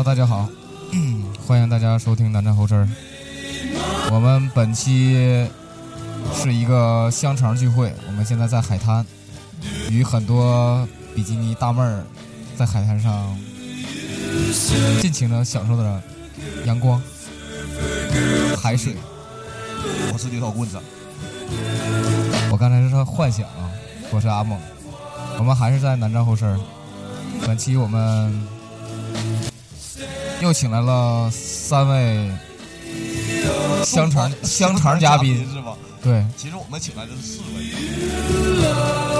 哈喽，大家好，欢迎大家收听南站后事儿。我们本期是一个香肠聚会，我们现在在海滩，与很多比基尼大妹儿在海滩上尽情的享受着阳光、海水。我是刘小棍子，我刚才是在幻想，我是阿猛。我们还是在南站后事儿。本期我们又请来了三位香肠香肠嘉宾，是吧？对，其实我们请来的是四位，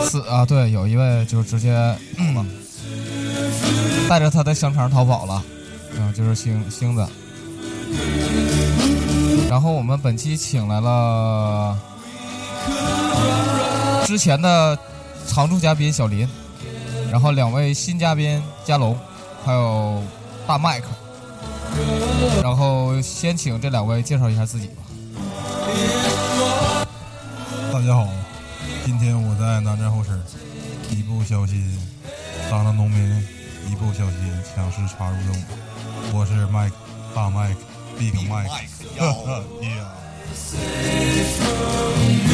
四啊，对，有一位就直接嗯带着他的香肠逃跑了，啊，就是星星子。然后我们本期请来了之前的常驻嘉宾小林，然后两位新嘉宾佳龙，还有大麦克。然后先请这两位介绍一下自己吧。大家好，今天我在南站后身，一不小心当了农民，一不小心强势插入任务。我是麦克，大麦克，Big 麦克。呀，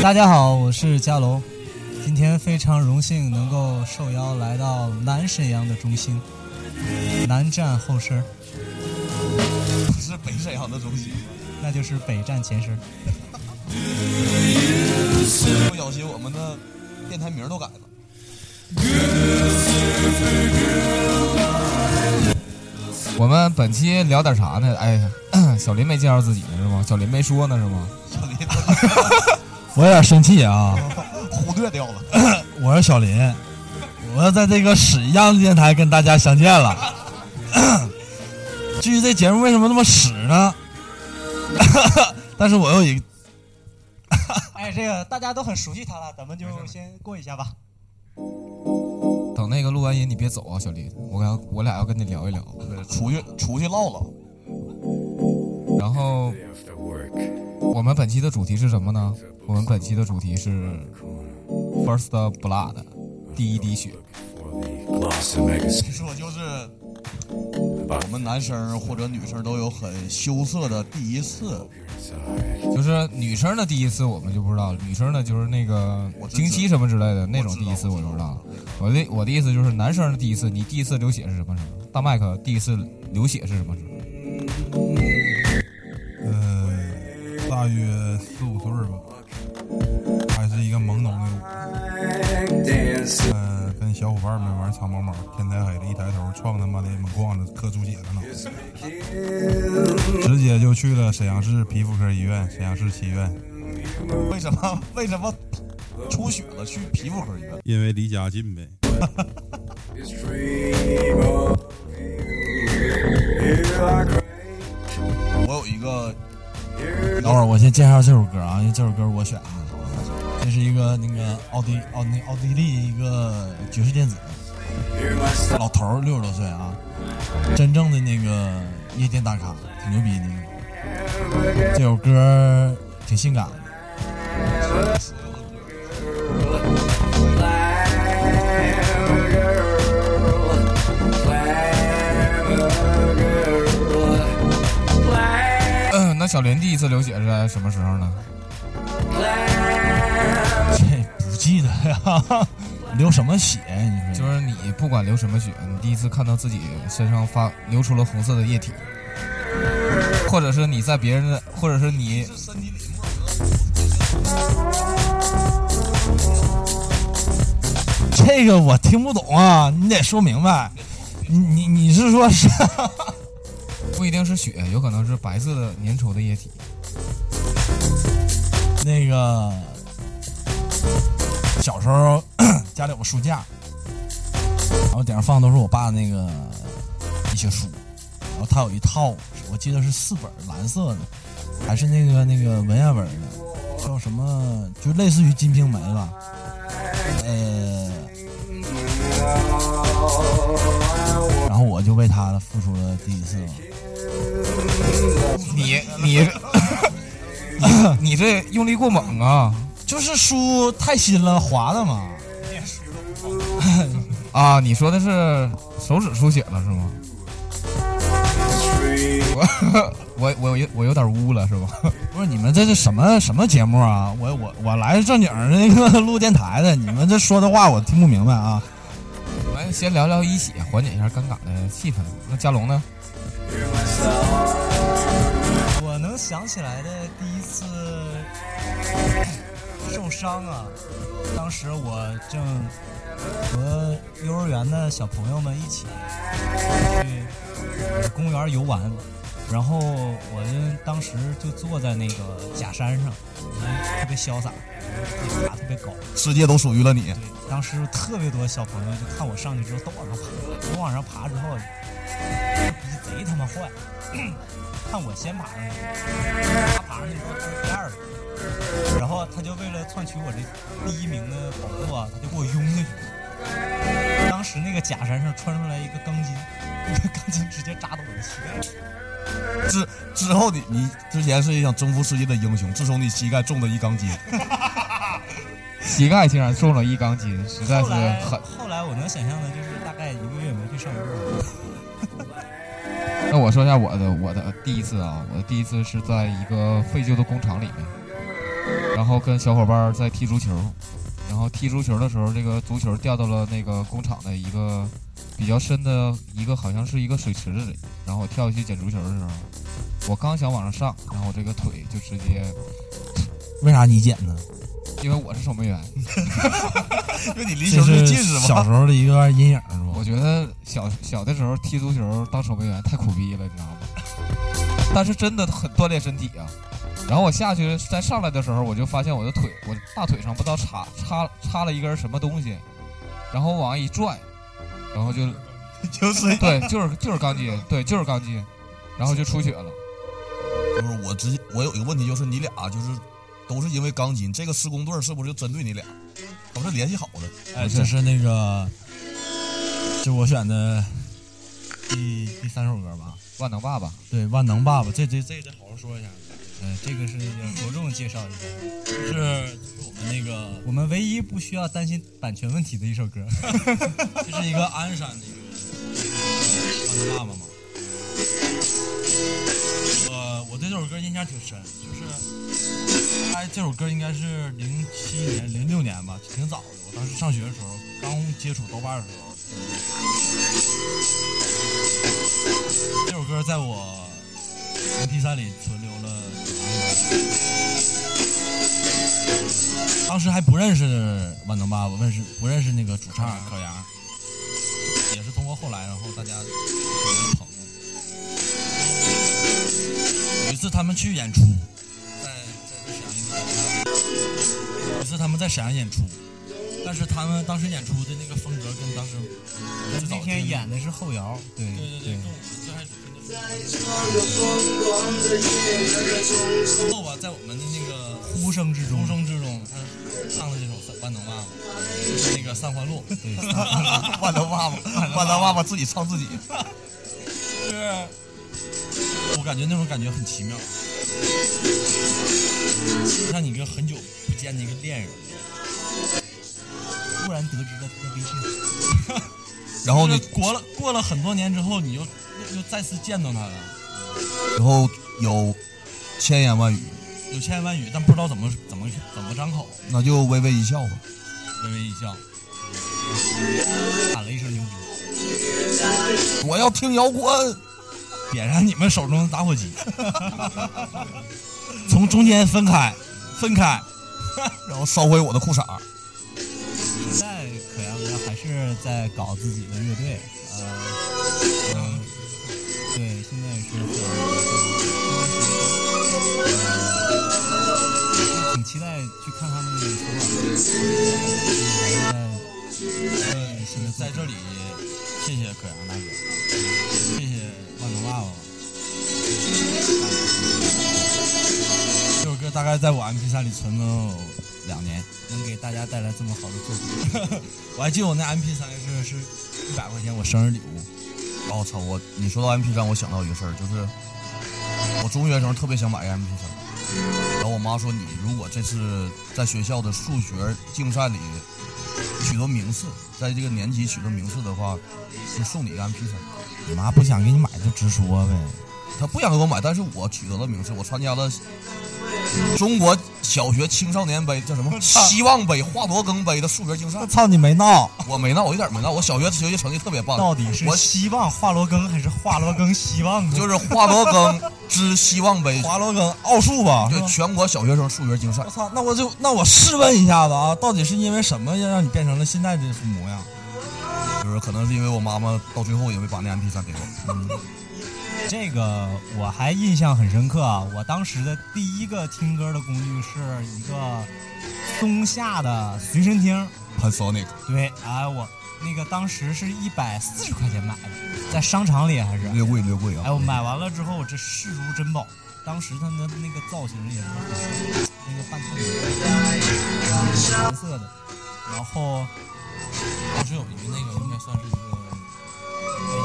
大家好，我是佳龙，今天非常荣幸能够受邀来到南沈阳的中心，南站后身，不是北沈阳的中心，那就是北站前身。不小心我们的电台名都改了。我们本期聊点啥呢？哎呀，小林没介绍自己呢是吗？小林没说呢是吗？小林我有点生气啊！忽略掉了，我是小林，我要在这个屎一样的电台跟大家相见了。至于这节目为什么那么屎呢？但是我有一个，哎，这个大家都很熟悉他了，咱们就先过一下吧。等那个录完音你别走啊，小林，我要我俩要跟你聊一聊。对出去出去唠唠。然后我们本期的主题是什么呢？我们本期的主题是 First Blood，第一滴血。其实我就是我们男生或者女生都有很羞涩的第一次，就是女生的第一次我们就不知道，女生的就是那个经期什么之类的那种第一次我就知道了。我的我的意思就是男生的第一次，你第一次流血是什么时候？大麦克第一次流血是什么时候？呃，大约四五岁吧，还是一个懵懂的我。小伙伴们玩藏猫猫，天太黑了，一抬头撞他妈的门框子磕出血了呢，直接就去了沈阳市皮肤科医院，沈阳市七院，为什么？为什么？出血了去皮肤科医院？因为离家近呗。我有一个等会儿我先介绍这首歌啊，因为这首歌我选的，这是一个那个奥地奥那奥地利一个爵士电子，老头儿六十多岁啊，真正的那个夜店大咖，挺牛逼的。这首歌挺性感的。嗯，那小林第一次流血是在什么时候呢？记得呀，流什么血？你说就是你不管流什么血，你第一次看到自己身上发流出了红色的液体，或者是你在别人的，或者是你这个我听不懂啊，你得说明白。你你你是说是？不一定是血，有可能是白色的粘稠的液体。那个小时候 家里有个书架，然后顶上放的都是我爸那个一些书，然后他有一套，我记得是四本蓝色的，还是那个那个文言文的，叫什么？就类似于《金瓶梅》吧，呃，然后我就为他付出了第一次。你 你你这用力过猛啊！就是书太新了，滑的嘛。啊，你说的是手指出血了是吗？我我我有我有点污了是吧？不是你们这是什么什么节目啊？我我我来正经的那个录电台的，你们这说的话我听不明白啊。来先聊聊一喜，缓解一下尴尬的气氛。那佳龙呢？我能想起来的第一次受伤啊，当时我正和幼儿园的小朋友们一起去公园游玩，然后我就当时就坐在那个假山上，特别潇洒，可以爬特别高。世界都属于了你。对，当时特别多小朋友就看我上去之后都往上爬，我往上爬之后，这逼贼他妈坏，看我先爬上去，他爬上去之后他是第二个，然后他就为了篡取我这第一名的宝座啊，他就给我拥下去。当时那个假山上穿出来一个钢筋，那个钢筋直接扎到我的膝盖里。之之后你你之前是一想征服世界的英雄，自从你膝盖中了一钢筋，膝盖竟然中了一钢筋，实在是后来很。后来我能想象的就是大概一个月没去上课。那我说一下我的我的第一次啊，我的第一次是在一个废旧的工厂里面，然后跟小伙伴在踢足球，然后踢足球的时候，这个足球掉到了那个工厂的一个比较深的一个好像是一个水池子里，然后我跳下去捡足球的时候，我刚想往上上，然后我这个腿就直接，为啥你捡呢？因为我是守门员，因为你离球最近是是吧？小时候的一个阴影是吧？我觉得小小的时候踢足球当守门员太苦逼了，你知道吗？但是真的很锻炼身体啊。然后我下去再上来的时候，我就发现我的腿，我大腿上不知道插插插了一根什么东西，然后往外一拽，然后就 就是对，就是就是钢筋，对，就是钢筋，然后就出血了。就是我直接我有一个问题，就是你俩就是都是因为钢筋，这个施工队是不是就针对你俩？都是联系好的？哎，这是那个，就我选的第第三首歌吧？万能爸爸，对，万能爸爸，这这这得好好说一下。呃，这个是着重介绍一下，就是我们那个，我们唯一不需要担心版权问题的一首歌。这是一个鞍山的一个万能爸爸嘛。我我对这首歌印象挺深，就是哎，这首歌应该是零七年、零六年吧，挺早的。我当时上学的时候，刚接触豆瓣的时候，这首歌在我 MP 3里存留。当时还不认识万能爸爸，认识不认识那个主唱可阳，也是通过后来，然后大家成为朋友。有一次他们去演出，在在在沈阳演出，有一次他们在沈阳演出，但是他们当时演出的那个风格跟当时最早那天演的是后摇，对对对对，跟我们最开始听的之后吧，在我们的那个呼声之中呼，声之中，他唱的这首《万能爸爸》，就是那个《三环路》，万能爸爸，万能爸爸自己唱自己。是我感觉那种感觉很奇妙，像你跟很久不见的一个恋人，突然得知了他的微信，然后呢过了过了很多年之后，你又又又再次见到他了，然后有千言万语，有千言万语，但不知道怎么怎么怎么张口，那就微微一笑吧。微微一笑。喊了一声牛逼。我要听摇滚，点燃你们手中的打火机，从中间分开，分开。然后烧毁我的裤衩。是在搞自己的乐队，呃，嗯，对，现在是呃，挺期待去看他们的演出啊。还在嗯，在这里，谢谢可阳大哥，谢谢万能爸爸。这首歌大概在我 MP 3里存了两年，能给大家带来这么好的作品，我还记得我那 MP 3是是一百块钱我生日礼物。我、操！我你说到 MP 3，我想到一个事儿，就是我中学时候特别想买个 MP 3，然后我妈说你如果这次在学校的数学竞赛里取得名次，在这个年级取得名次的话，就送你一个 MP 3。你妈不想给你买就直说呗。她不想给我买，但是我取得了名次，我参加了中国小学青少年杯叫什么 希望杯、华罗庚杯的数学竞赛我。操，你没闹，我没闹，我一点没闹，我小学学习成绩特别棒。到底是我希望华罗庚还是华罗庚希望啊？就是华罗庚 之希望杯，华罗庚奥数吧？是吧对全国小学生数学竞赛我。操，那我就那我试问一下子啊，到底是因为什么要让你变成了现在这副模样？就是可能是因为我妈妈到最后也没把那 MP 三给我。这个我还印象很深刻啊！我当时的第一个听歌的工具是一个松下的随身听，Panasonic，对，哎，我那个当时是一百四十块钱买的，在商场里还是，略贵略贵啊。哎，我买完了之后，这视如珍宝。当时它的那个造型也是很那个半透明的蓝色的，然后当时有一个那个应该算是一个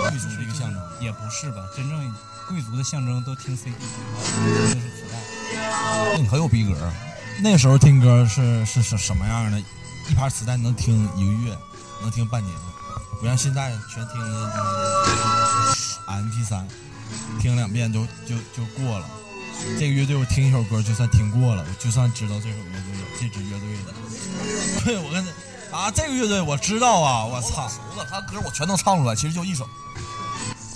贵族的一个象征。也不是吧，真正贵族的象征都听 CD，听的是磁带。那你很有逼格。那时候听歌是是是什么样的？一盘磁带能听一个月，能听半年，不像现在全听的 MP 三，听两遍就就就过了。这个乐队我听一首歌就算听过了，我就算知道这首乐队这支乐队的。对，我跟啊，这个乐队我知道啊，我操！熟了，他歌我全能唱出来，其实就一首。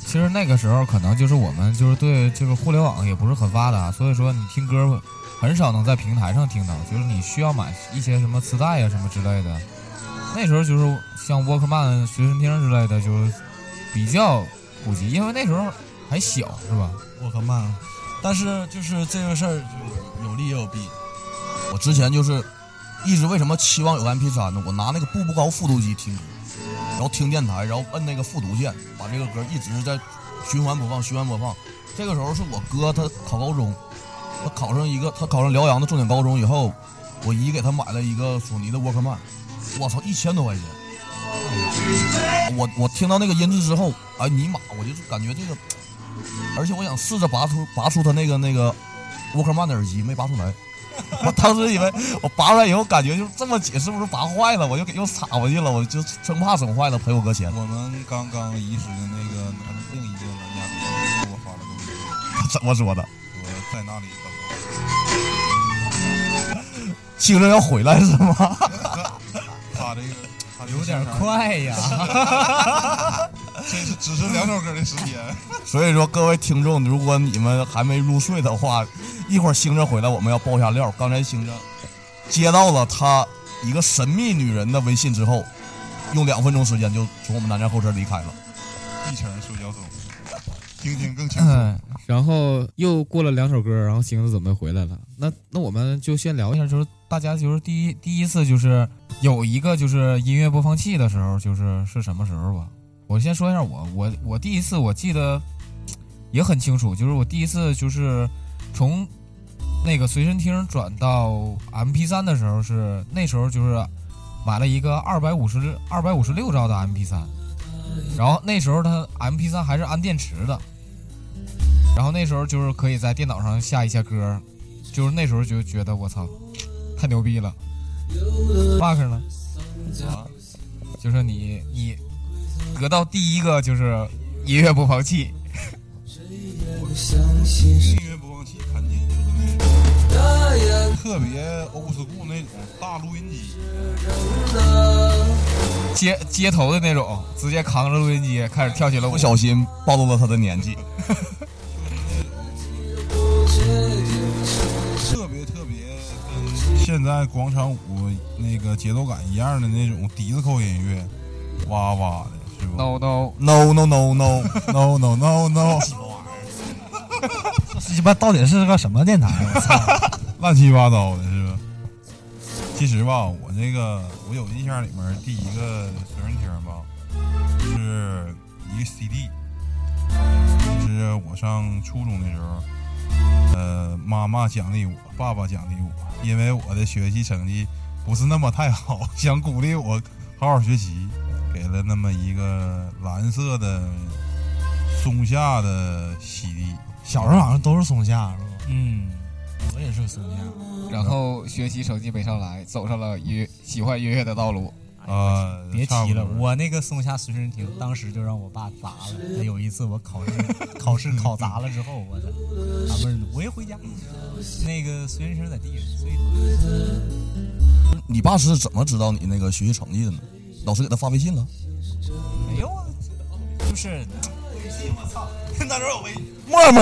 其实那个时候可能就是我们就是对这个互联网也不是很发达，所以说你听歌很少能在平台上听到，就是你需要买一些什么磁带呀、什么之类的。那时候就是像沃克曼、随身听之类的，就是比较普及，因为那时候还小，是吧？沃克曼，但是就是这个事儿就有利也有弊。我之前就是一直为什么期望有 MP 3呢？我拿那个步步高复读机听歌，然后听电台，然后摁那个复读键，把这个歌一直在循环播放，循环播放。这个时候是我哥他考高中，他考上一个他考上辽阳的重点高中以后，我姨给他买了一个索尼的沃克曼，我操，一千多块钱。我我听到那个音质之后，哎尼玛，我就感觉这个，而且我想试着拔出拔出他那个那个沃克曼的耳机，没拔出来。我当时以为我拔出来以后，感觉就这么紧，是不是拔坏了？我就给又插回去了，我就生怕整坏了赔我哥钱。我们刚刚移植的那个南另一个南家哥给我发了个微信，怎么说的？我在那里等听着 要回来是吗？我。他这个他这个有点快呀！这是只是两首歌的时间。所以说，各位听众，如果你们还没入睡的话，一会儿星子回来，我们要爆一下料。刚才星子接到了他一个神秘女人的微信之后，用两分钟时间就从我们南站候车离开了。一程塑胶中，听听更清楚。嗯，然后又过了两首歌，然后星子准备回来了。那那我们就先聊一下，就是大家就是第一第一次就是有一个就是音乐播放器的时候，就是是什么时候吧？我先说一下我我我第一次我记得也很清楚，就是我第一次就是从那个随身听转到 MP 3的时候是那时候就是买了一个二百五十二百五十六兆的 MP 3然后那时候它 MP 3还是安电池的，然后那时候就是可以在电脑上下一些歌，就是那时候就觉得我操，太牛逼了。Mark 呢？啊，就是你你得到第一个就是音乐播放器，音乐播放器肯定就是特别 old school 那种大录音机，街街头的那种，直接扛着录音机开始跳起了舞不。小心暴露了他的年纪。特别特别跟现在广场舞那个节奏感一样的那种迪斯科音乐，哇哇的，是不 No no，No no no no，no no no no，这鸡巴到底是个什么电台？我操！乱七八糟的，是吧？其实吧，我那个我有印象里面第一个随身听吧，是一个 CD，是我上初中的时候，呃，妈妈奖励我，爸爸奖励我，因为我的学习成绩不是那么太好，想鼓励我好好学习，给了那么一个蓝色的松下的 CD。小时候好像都是松下，是吧？嗯，我也是松下。然后学习成绩没上来，走上了音喜欢音乐的道路。呃，别提了，我那个松下随身听当时就让我爸砸了。有一次我考试考试考砸了之后，我操，俺们我一回家，那个随身听在地上，所以你爸是怎么知道你那个学习成绩的呢？老师给他发微信了？没有啊，就是 那时候我 默默，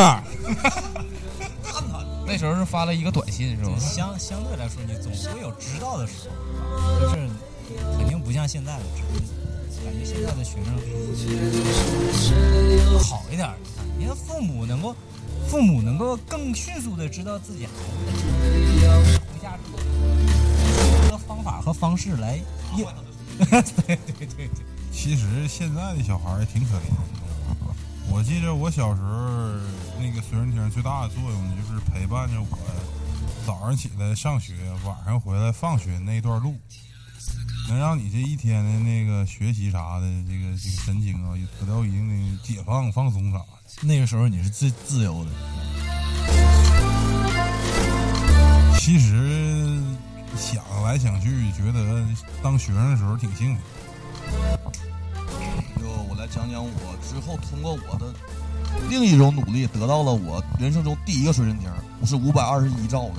那时候是发了一个短信是吧？相相对来说，你总会有知道的时候，就是肯定不像现在了，只是感觉现在的学生好一点儿。你看，父母能够，父母能够更迅速的知道自己孩子的成绩，回家之后，这个方法和方式来应。对对对对，其实现在的小孩儿也挺可怜的。我记着我小时候那个随身听最大的作用，就是陪伴着我早上起来上学，晚上回来放学那段路，能让你这一天的那个学习啥的，这个这个神经啊，也得到一定的解放放松啥的。那个时候你是最自由的。其实想来想去，觉得当学生的时候挺幸福。就我来讲讲我之后通过我的另一种努力，得到了我人生中第一个随身听，不是五百二十一兆的，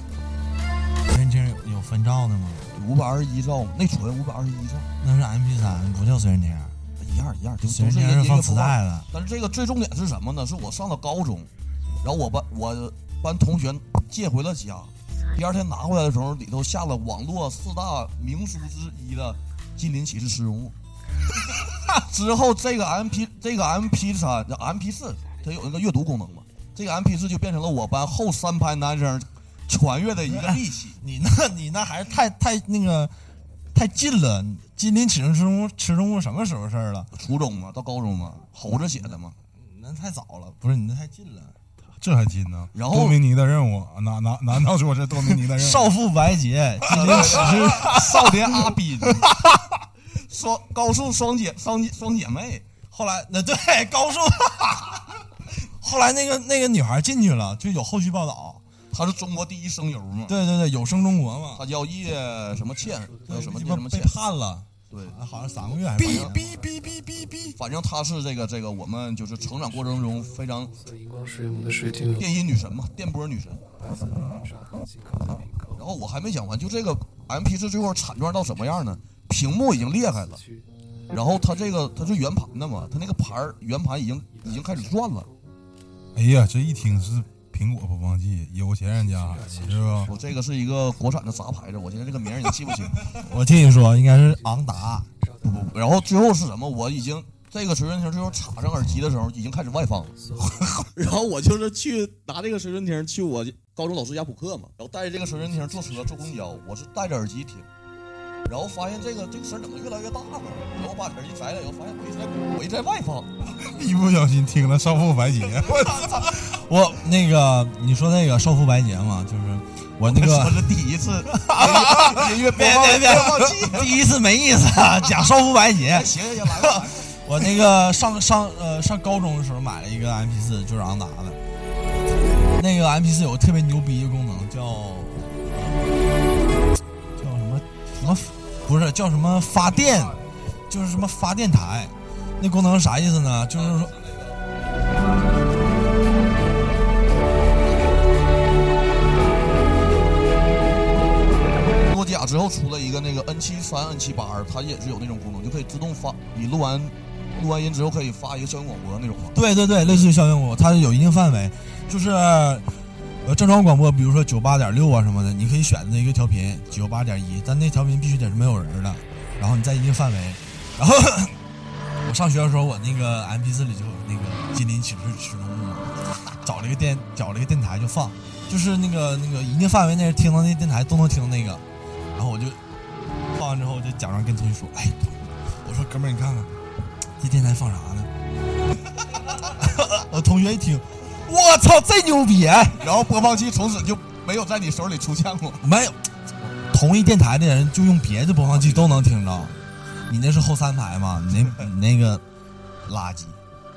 随身听有有分兆的吗？五百二十一兆内存五百二十一兆，那是 MP 三，不叫随身听。一样一样，就随都是音乐身听是放磁带的。但是这个最重点是什么呢？是我上了高中，然后我班我班同学借回了家，第二天拿回来的时候，里头下了网络四大名书之一的《金陵启示实用物 》。之后这个 M P 这个 M P 三 M P 四，它有那个阅读功能嘛？这个 M P 四就变成了我班后三排男生传阅的一个利器。你那，你那还是太太那个太近了。金陵启示实物吃中物什么时候事儿了？初中嘛，到高中嘛，猴子写的嘛。那太早了，不是你那太近了。这还近呢？然后多米尼的任务，难难难道说是多米尼的任务？少妇白洁，金陵启示少年阿斌，双高数双姐双双姐妹。后来那对高数，后来那个那个女孩进去了，就有后续报道。她是中国第一声优嘛？对对对，有声中国嘛？她叫叶什么倩，叫什么叶什么倩？判了，对，好像三个月还是哔哔哔哔哔哔，反正她是这个这个我们就是成长过程中非常电音女神嘛，电波女神。然后我还没讲完，就这个 M P 四最后惨状到什么样呢？屏幕已经裂开了，然后它这个它是圆盘的嘛，它那个盘儿圆盘已经已经开始转了。哎呀，这一听是苹果播放器，有钱人家是吧？我这个是一个国产的杂牌子，我现在这个名儿已经记不清。我听你说应该是昂达，不不，不然后最后是什么？我已经这个随身听最后插上耳机的时候，已经开始外放了。然后我就是去拿这个随身听去我高中老师家补课嘛，然后带着这个随身听坐车坐公交，我是戴着耳机听，然后发现这个这个声怎么越来越大呢？然后我把耳机摘了以后，发现我一直在我一直在外放。一不小心听了少妇白洁，我 我那个你说那个少妇白洁嘛，就是我那个我是第一次音乐播放别别别第一次没意思啊，讲少妇白洁哎，。行行行，我那个上上呃上高中的时候买了一个 MP 四，就是昂达的。那个 MP 四有个特别牛逼的功能，叫什么，不是叫什么发电，就是什么发电台。那功能是啥意思呢？就是说，诺基亚之后出了一个那个 N 七三、N 七八二，它也是有那种功能，就可以自动发，你录完录完音之后可以发一个校园广播那种嘛。对对对，类似于校园广播，它有一定范围，就是呃正常广播，比如说九八点六啊什么的，你可以选择一个调频九八点一，但那调频必须得是没有人的，然后你在一定范围，然后我上学的时候，我那个 MP 四里就有那个金陵启示实中物嘛，找了一个电找了一个电台就放，就是那个那个一定范围内听到那电台都能听那个，然后我就放完之后我就假装跟同学说，哎，我说哥们儿你看看这电台放啥呢？我同学一听，我操，这牛逼！哎然后播放器从此就没有在你手里出现过。没有，同一电台的人就用别的播放器都能听着，你那是后三排吗？你那 你那个垃圾。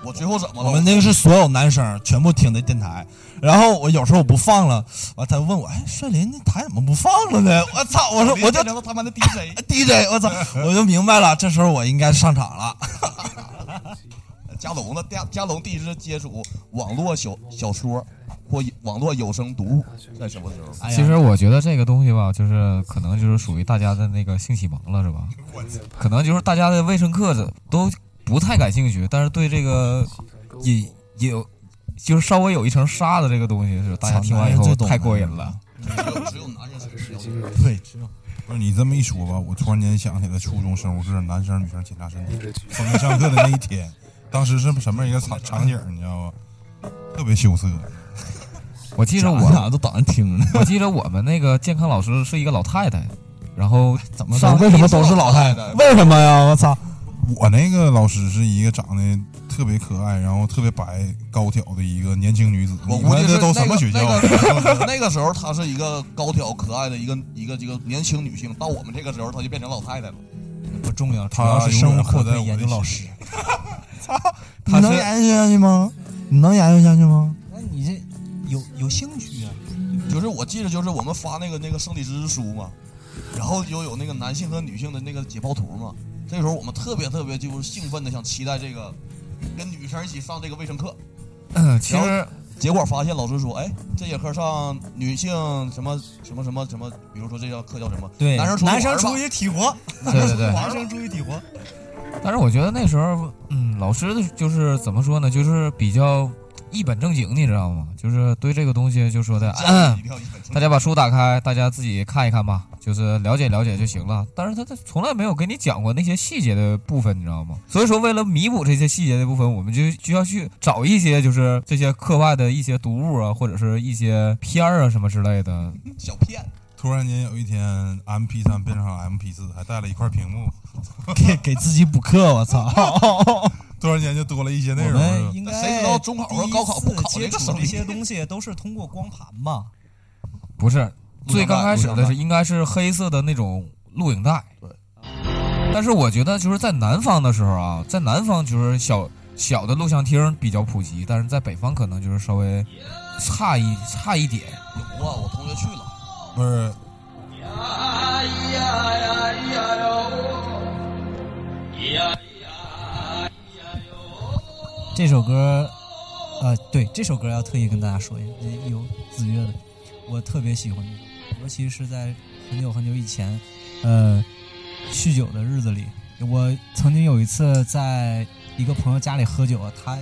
我最后怎么了？我们那个是所有男生全部听的电台，然后我有时候我不放了，完他问我，哎，帅林那台怎么不放了呢？我操！我说 我就他妈的 DJ。DJ，我操！我就明白了，这时候我应该上场了。加龙的？加加龙第一次接触网络小小说或网络有声读物在什么时候？哎其实我觉得这个东西吧，就是可能就是属于大家的那个性启蒙了，是吧？可能就是大家的卫生课都不太感兴趣，但是对这个也也有，就是稍微有一层沙的这个东西，是大家听完以后太过瘾了。只有只有男人才是了解。对，只有不是你这么一说吧，我突然间想起了初中生物课男生女生检查身体，我们上课的那一天，当时是什么一个场场景，你知道吗？特别羞涩。我记得我我，俩都等着听呢。我记得我们那个健康老师是一个老太太，然后怎么上为什么都是老太太？为什么呀？我操！我那个老师是一个长得特别可爱，然后特别白高挑的一个年轻女子。你我估计这都什么学校？那个那个 那个时候她是一个高挑可爱的一个一个这个年轻女性，到我们这个时候她就变成老太太了。不重要，主他要是生物课的心究老师。你能研究下去吗？你能研究下去吗？那你这有有兴趣啊？就是我记得就是我们发那个那个生理知识书嘛，然后就有那个男性和女性的那个解剖图嘛。这时候我们特别特别就是兴奋的想期待这个跟女生一起上这个卫生课，嗯其实结果发现老师说，哎，这节课上女性什么什么什么什么，比如说这叫课叫什么？对，男生出去男生出去体活，对对对，男生出去体活。但是我觉得那时候，嗯，老师的就是怎么说呢，就是比较一本正经，你知道吗？就是对这个东西就说的，大家把书打开，大家自己看一看吧，就是了解了解就行了。但是他他从来没有跟你讲过那些细节的部分，你知道吗？所以说，为了弥补这些细节的部分，我们就就要去找一些就是这些课外的一些读物啊，或者是一些片儿啊什么之类的。小片。突然间有一天，MP 三变成 MP 四，还带了一块屏幕，给给自己补课，我操！突然间就多了一些内容。应该谁知道中考和高考不考第一次接触这些东西都是通过光盘吧？不是，最刚开始的是应该是黑色的那种录影带。对。但是我觉得就是在南方的时候啊，在南方就是小小的录像厅比较普及，但是在北方可能就是稍微差一差一点。有啊，我同学去了。不是这首歌，呃，对，这首歌要特意跟大家说一下，这有子越的，我特别喜欢尤其是在很久很久以前，呃，酗酒的日子里，我曾经有一次在一个朋友家里喝酒，他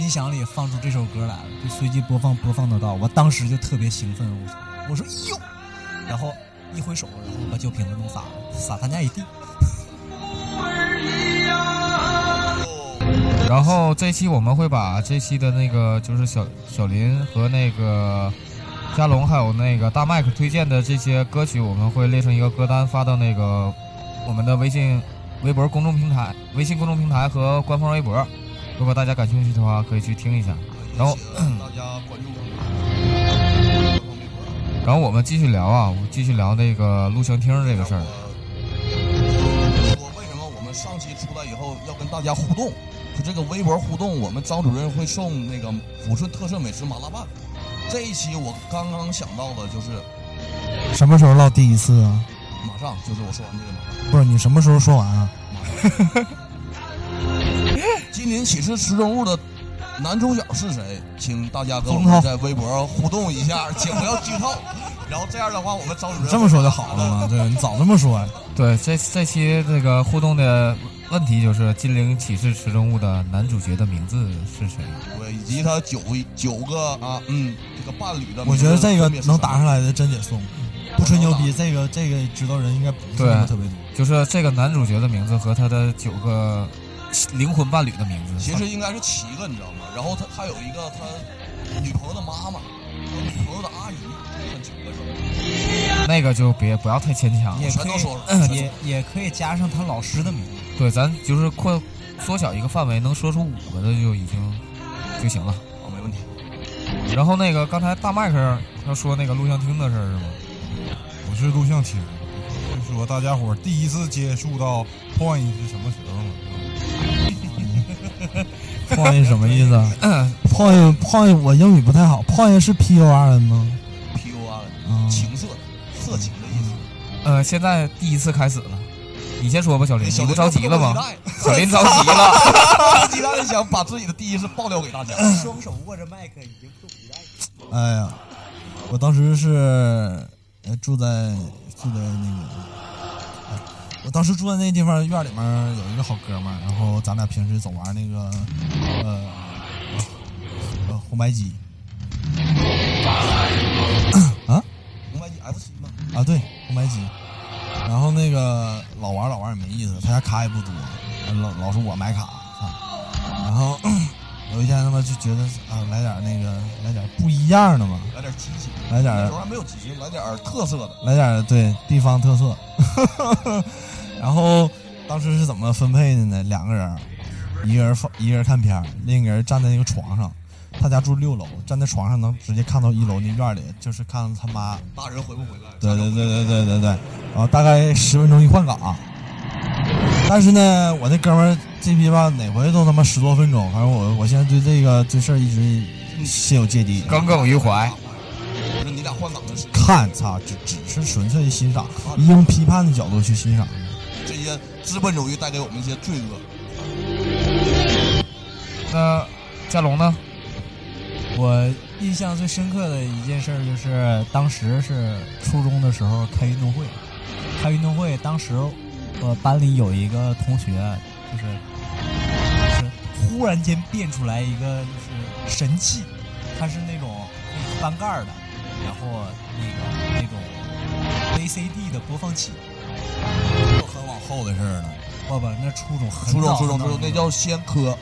音响里放出这首歌来了，就随机播放播放得到，我当时就特别兴奋，我说我说哟，然后一挥手，然后把酒瓶子弄洒了，洒他家一地。然后这期我们会把这期的那个就是小小林和那个嘉龙还有那个大麦克推荐的这些歌曲，我们会列成一个歌单发到那个我们的微信、微博公众平台、微信公众平台和官方微博。如果大家感兴趣的话，可以去听一下。然后大家关注。然后我们继续聊啊，我们继续聊那个录像厅这个事儿。说为什么我们上期出来以后要跟大家互动？就这个微博互动，我们张主任会送那个抚顺特色美食麻辣拌。这一期我刚刚想到的就是什么时候唠第一次啊？马上就是我说完这个马上。不是你什么时候说完啊？今年起吃池中物的男主角是谁？请大家跟我们在微博互动一下，请不要剧透。然后这样的话，我们张主任这么说就好了嘛？对你早这么说呀？对，这这期这个互动的问题就是《金陵启示池中物》的男主角的名字是谁？对，以及他九九个啊，嗯，这个伴侣的我觉得这个能答上来的真得送，不吹牛逼，这个这个知道人应该不是特别多。就是这个男主角的名字和他的九个灵魂伴侣的名字。其实应该是七个，你知道吗？然后他他有一个他女朋友的妈妈，还有女朋友的阿姨。那个就别不要太牵强了也。可以全都说了，也也可以加上他老师的名字。对，咱就是扩缩小一个范围，能说出五个的就已经就行了。好，没问题。然后那个刚才大麦克要说那个录像厅的事儿是吗？我是录像厅，就说大家伙儿第一次接触到 point 是什么时候嘛？point 什么意思啊 嗯？point point 我英语不太好，point 是 P O R N 吗？P U R 啊，情色色情的意思。呃，现在第一次开始了，你先说吧，小林，你不着急了吗？小林着急了，迫不及待的想把自己的第一次爆料给大家。双手握着麦克，已经迫不及待了。哎呀，我当时是呃住在住在那个，哎我当时住在那地方院里面有一个好哥们儿，然后咱俩平时总玩那个呃呃红白机啊红白机 FC 吗？啊对红白机，然后那个老玩老玩也没意思，他家卡也不多，老老是我买卡啊，然后 有一天他妈就觉得啊来点那个来点不一样的嘛，来点激情，来点那时候还没有激情，来点特色的。来点对地方特色。然后当时是怎么分配的呢？两个人，一个人放，一个人看片儿，另一个人站在那个床上。他家住六楼，站在床上能直接看到一楼那院里，就是看他妈。大人回不回来？对对对对对对对。然后大概十分钟一换岗。但是呢，我那哥们儿这批吧，哪回都他妈十多分钟。反正我我现在对这个这事儿一直心有芥蒂。耿耿于怀。就是你俩换岗的时候，看，操，只只是纯粹欣赏，用批判的角度去欣赏。这些资本主义带给我们一些罪恶。那加龙呢？我印象最深刻的一件事儿就是，当时是初中的时候开运动会，开运动会，当时我班里有一个同学，就是就是忽然间变出来一个就是神器，它是那种翻盖的，然后那个那种 VCD 的播放器，很往后的事儿了。不不，那初中很初中初中初中，那叫先科。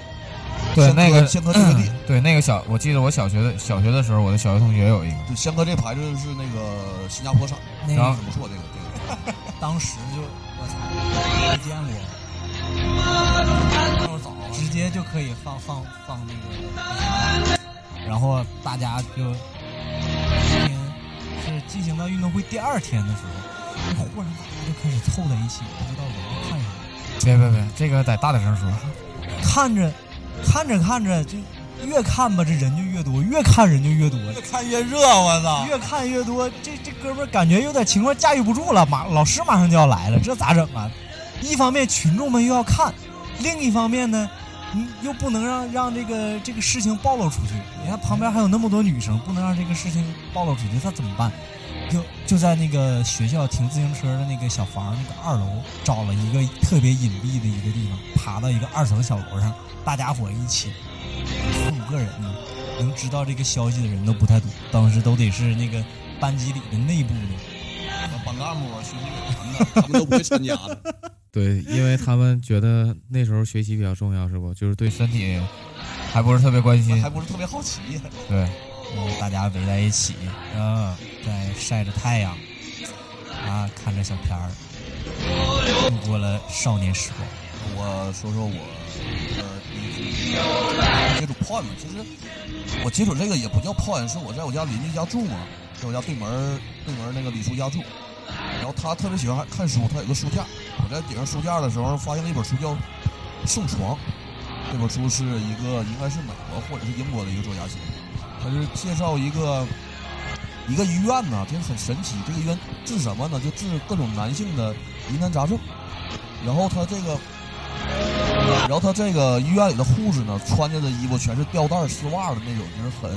对，那个先科这个地，对那个小，我记得我小学的小学的时候，我的小学同学有一个，对先科这牌子是那个新加坡产，那然后个怎么说这个这个？当时就我操，没见过。那么早，直接就可以放放放那个，然后大家就是进行到运动会第二天的时候，忽然大家就开始凑在一起，不知道围着看什么，别别别，这个得大点声说。看着看着看着就越看吧，这人就越多，越看人就越多，越看越热，我操！越看越多，这这哥们儿感觉有点情况驾驭不住了，马老师马上就要来了，这咋整啊？一方面群众们又要看，另一方面呢，你又不能让让这个这个事情暴露出去。你看旁边还有那么多女生，不能让这个事情暴露出去，他怎么办？就就在那个学校停自行车的那个小房那个二楼，找了一个特别隐蔽的一个地方，爬到一个二层小楼上，大家伙一起，四五个人呢，能知道这个消息的人都不太多，当时都得是那个班级里的内部的。班干部啊、学习委员呢，他们都不会参加的。对，因为他们觉得那时候学习比较重要，是不？就是对身体还不是特别关心还。不是特别好奇。对，嗯，大家围在一起，嗯，在晒着太阳，啊，看着小片儿，度过了少年时光。我说说我呃第一次接触炮嘛，其实我接触这个也不叫炮眼，是我在我家邻居家住嘛，在我家对门对门那个李叔家住，然后他特别喜欢看书，他有个书架，我在顶上书架的时候发现了一本书叫《送床》，这本书是一个应该是美国或者是英国的一个作家写的，他是介绍一个一个医院呢，就是很神奇，这个医院治什么呢？就治各种男性的疑难杂症，然后他这个。然后他这个医院里的护士呢，穿着的衣服全是吊带丝袜的那种，就是很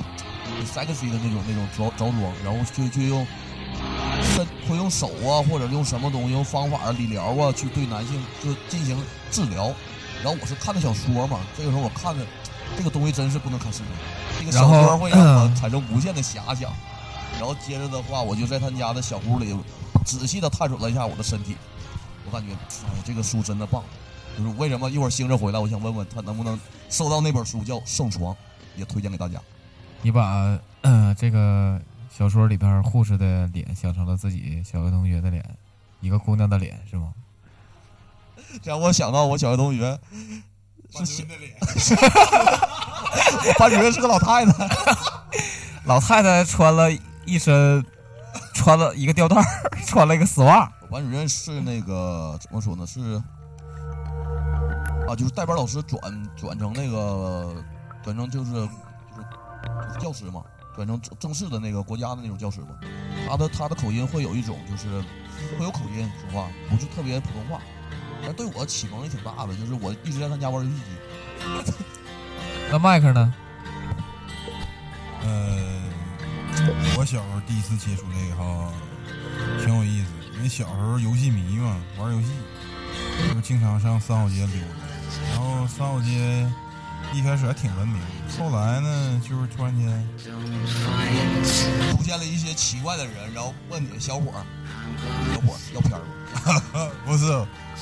sexy 的那种那种着着装，然后就就用身会用手啊，或者用什么东西，用方法啊、理疗啊，去对男性就进行治疗。然后我是看的小说嘛，这个时候我看的这个东西真是不能看视频，这个小说会让我产生无限的遐想。然后接着的话，我就在他家的小屋里仔细的探索了一下我的身体，我感觉，哎，这个书真的棒。就是为什么一会儿星着回来，我想问问他能不能收到那本书叫《圣床》，也推荐给大家。你把呃这个小说里边护士的脸想成了自己小学同学的脸，一个姑娘的脸是吗？这让我想到我小学同学是小的脸，班主任是个老太太，老太太穿了一身，穿了一个吊带儿，穿了一个丝袜。我班主任是那个怎么说呢？是啊，就是代班老师转转成那个转成就是就是就是教师嘛，转成正正式的那个国家的那种教师嘛。他的他的口音会有一种就是会有口音说话，不是特别普通话，但对我启蒙也挺大的，就是我一直在他家玩游戏机。那麦克呢？呃，我小时候第一次接触这个哈，挺有意思。因为小时候游戏迷嘛，玩游戏，就是经常上三好街溜达。然后三好街一开始还挺文明，后来呢，就是突然间，出现了一些奇怪的人，然后问你小伙儿，小伙儿要片儿吗？不是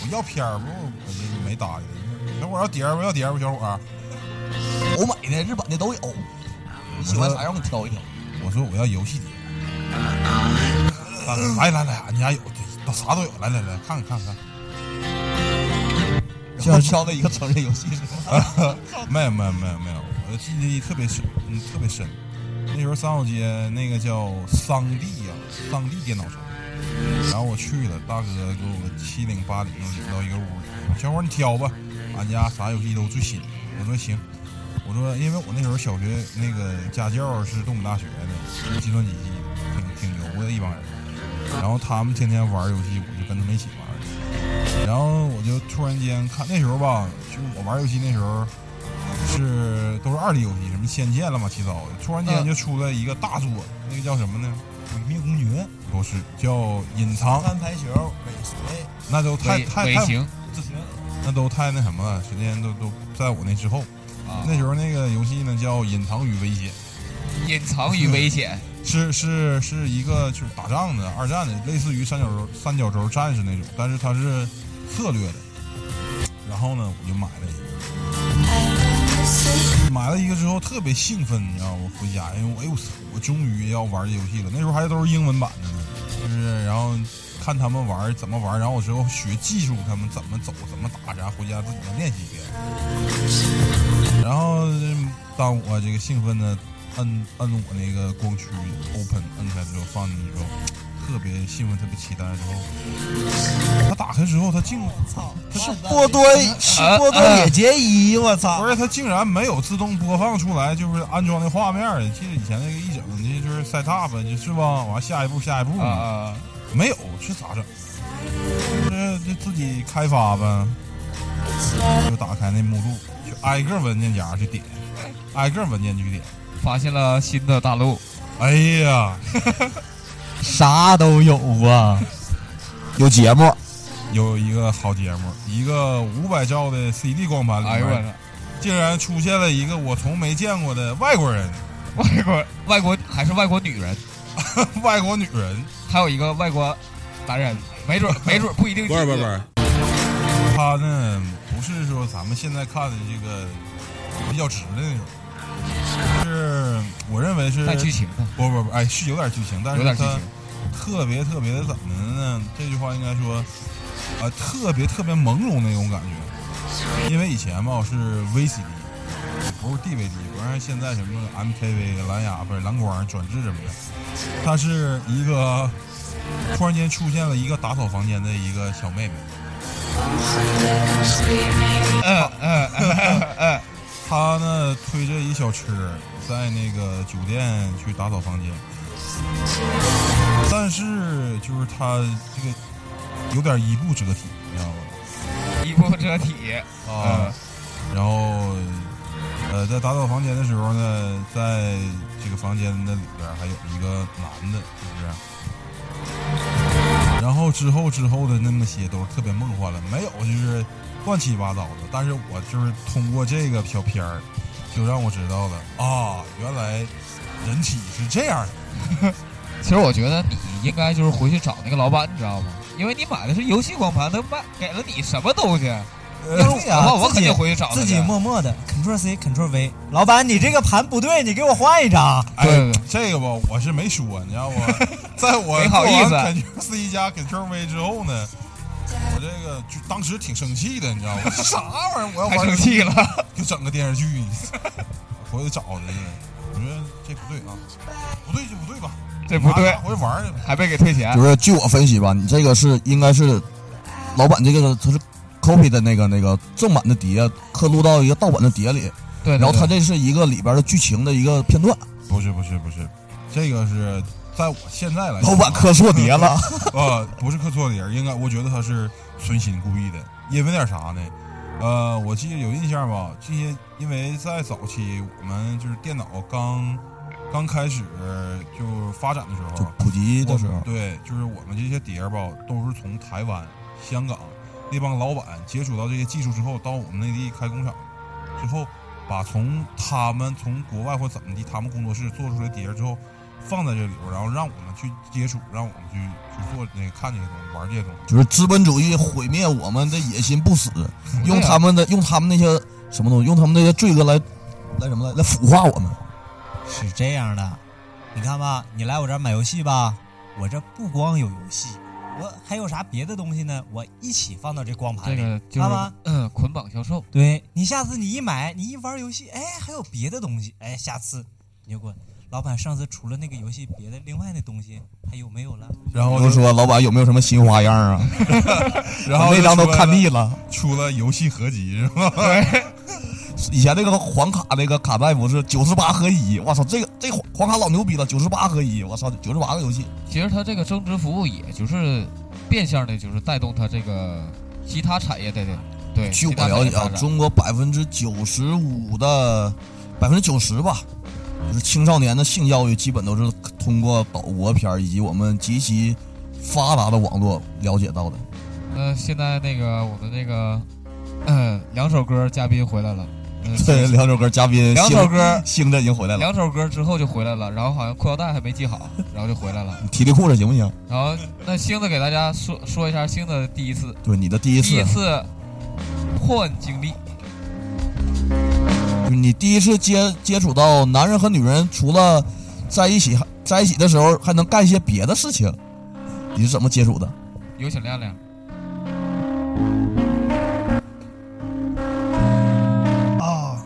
我要片儿不，我就没搭理他。小伙要碟儿不？要碟儿不？小伙儿，欧美的、日本的都有，你喜欢啥让我给你挑一挑。我说我要游戏碟。来来来，俺家有，都啥都有，来来来，看看看看。然后挑了一个成人游戏是吗？没有没有没有没有，我的记忆特别深，嗯，特别深。那时候三好街那个叫桑地呀、桑地电脑城，然后我去了，大哥给我七零八零领到一个屋里，小伙你挑吧，俺家啥游戏都最新。我说行，我说因为我那时候小学那个家教是东北大学的，计算机系的，挺挺牛的一帮人。然后他们天天玩游戏，我就跟他们一起玩。然后我就突然间看那时候吧，就是我玩游戏那时候是都是二 D 游戏，什么《仙剑》乱七八糟的。突然间就出来一个大作，那个叫什么呢？毁灭公爵、不是叫隐藏，三排球、尾随、那都太太太自寻。那都太那什么了，时间都都在我那之后。啊，那时候那个游戏呢叫隐藏与危险，隐藏与危险。是是是一个就是打仗的二战的，类似于三角洲三角洲战士那种，但是它是策略的。然后呢，我就买了一个，买了一个之后特别兴奋，你知道吗？回家，因为哎呦我操，我终于要玩这游戏了。那时候还都是英文版的呢，就是然后看他们玩怎么玩，然后我之后学技术，他们怎么走怎么打，然后回家自己再练习一遍。然后当我这个兴奋的摁摁我那个光驱 open 摁开之后放进去之后，特别兴奋，特别期待然后，他打开之后，他竟操！它是波多是波多野结衣，我操！不是他竟然没有自动播放出来，就是安装的画面。记得以前那个一整的就是 set up，就是吧？完下一步下一步啊啊！没有，这咋整？这这自己开发呗，就打开那目录，就挨个文件夹去点，挨个文件去点。发现了新的大陆，哎呀，啥都有啊！有节目，有一个好节目，一个五百兆的 CD 光盘里面，哎呦我操！竟然出现了一个我从没见过的外国人，外国外国还是外国女人，外国女人，还有一个外国男人，没准 没准不一定。不是不是不是，他呢不是说咱们现在看的这个比较直的那种，是我认为是带剧情的，不不不，哎，是有点剧情，但是它有点剧情。特别特别的怎么的呢？这句话应该说，啊、特别特别朦胧那种感觉。因为以前吧我是 VCD，不是 DVD，不像现在什么 MKV、蓝牙不是蓝光转制什么的，它是一个突然间出现了一个打扫房间的一个小妹妹，嗯嗯嗯嗯，她呢推着一小车在那个酒店去打扫房间，但是就是他这个有点衣不遮体，你知道吗？衣不遮体啊，然后呃，在打扫房间的时候呢，在这个房间的里边还有一个男的，是不是？然后之后之后的那么些都是特别梦幻了，没有就是乱七八糟的。但是我就是通过这个小片儿，就让我知道了啊，原来人体是这样的。其实我觉得你应该就是回去找那个老板，你知道吗？因为你买的是游戏光盘，他卖给了你什么东西？要是我的话，我肯定回去找自己默默的 Ctrl C Ctrl V，老板，你这个盘不对，你给我换一张。哎这个吧，我是没说，你知道吗？在我没好意思做完 Ctrl C 加 Ctrl V 之后呢，我这个就当时挺生气的，你知道吗？啥玩意儿？我要玩生气了。就整个电视剧，回去找他去。我觉得这不对啊，不对就不对吧？这不对回去玩去吧。还被给退钱就。是据我分析吧，你这个是应该是老板这个他是 copy 的那个那个正版的碟刻录到一个盗版的碟里，对，对然后他这是一个里边的剧情的一个片段，不是不是不是，这个是在我现在来讲老板刻错碟了。呃，不是刻错碟儿，应该我觉得他是存心故意的，因为点啥呢？呃，我记得有印象吧，这些因为在早期我们就是电脑刚刚开始就发展的时候，就普及的时候，对，就是我们这些碟儿吧，都是从台湾、香港那帮老板接触到这些技术之后，到我们内地开工厂之后，把从他们从国外或怎么地，他们工作室做出来碟儿之后，放在这里边，然后让我们去接触，让我们去去做那个看这些东西，玩这些东西。就是资本主义毁灭我们的野心不死，用他们的用他们那些什么东西，用他们那些罪恶来来什么来来腐化我们。是这样的，你看吧，你来我这儿买游戏吧，我这不光有游戏，我还有啥别的东西呢？我一起放到这光盘里，这个就是看吧。嗯捆绑销售，对你下次你一买，你一玩游戏，哎，还有别的东西，哎，下次你就给我，老板上次除了那个游戏，别的另外的东西还有没有了？然后就我就说老板有没有什么新花样啊？然后那张都看腻了，出了游戏合集是吧？以前那个黄卡那个卡带不是九十八合一，我操，这个这个黄卡老牛逼了，九十八合一，我操，九十八个游戏。其实它这个增值服务也就是变相的，就是带动它这个其他产业的对。据我了解啊，中国百分之九十五的百分之九十吧，就是青少年的性教育基本都是通过岛国片儿以及我们极其发达的网络了解到的。那现在那个我们那个，嗯，两首歌嘉宾回来了，嗯，对两首歌嘉宾两首歌星子已经回来了，两首歌之后就回来了，然后好像裤腰带还没系好，然后就回来了。提提裤子行不行？然后那星子给大家说说一下星子的第一次对，你的第一次第一，次破案经历，就是你第一次接接触到男人和女人，除了在一起在一起的时候，还能干一些别的事情，你是怎么接触的？有请亮亮。啊，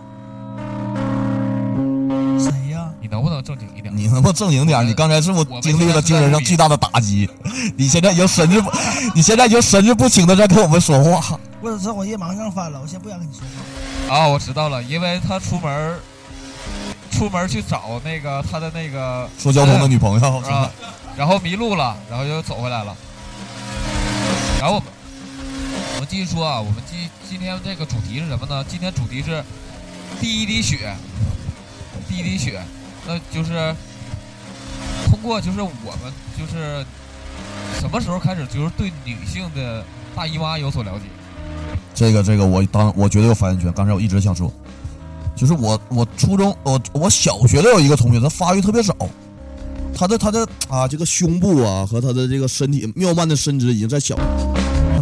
谁呀？你能不能正经一点？你能不能正经点你刚才是不是经历了精神上巨大的打击？你现在已经神志不，你现在已经神志不清的在跟我们说话。我知道我夜盲症犯了，我先不想跟你说话。啊，我知道了，因为他出门儿出门儿去找那个他的那个说交通的女朋友是吧啊？，然后迷路了，然后又走回来了。然后我们我们继续说啊，我们今今天这个主题是什么呢？今天主题是第一滴血，第一滴血，那就是通过就是我们就是什么时候开始就是对女性的大姨妈有所了解？这个这个我当我绝对有发言权。刚才我一直想说，就是我我初中我我小学的有一个同学，他发育特别早，他的他的啊这个胸部啊和他的这个身体妙曼的身姿已经在小，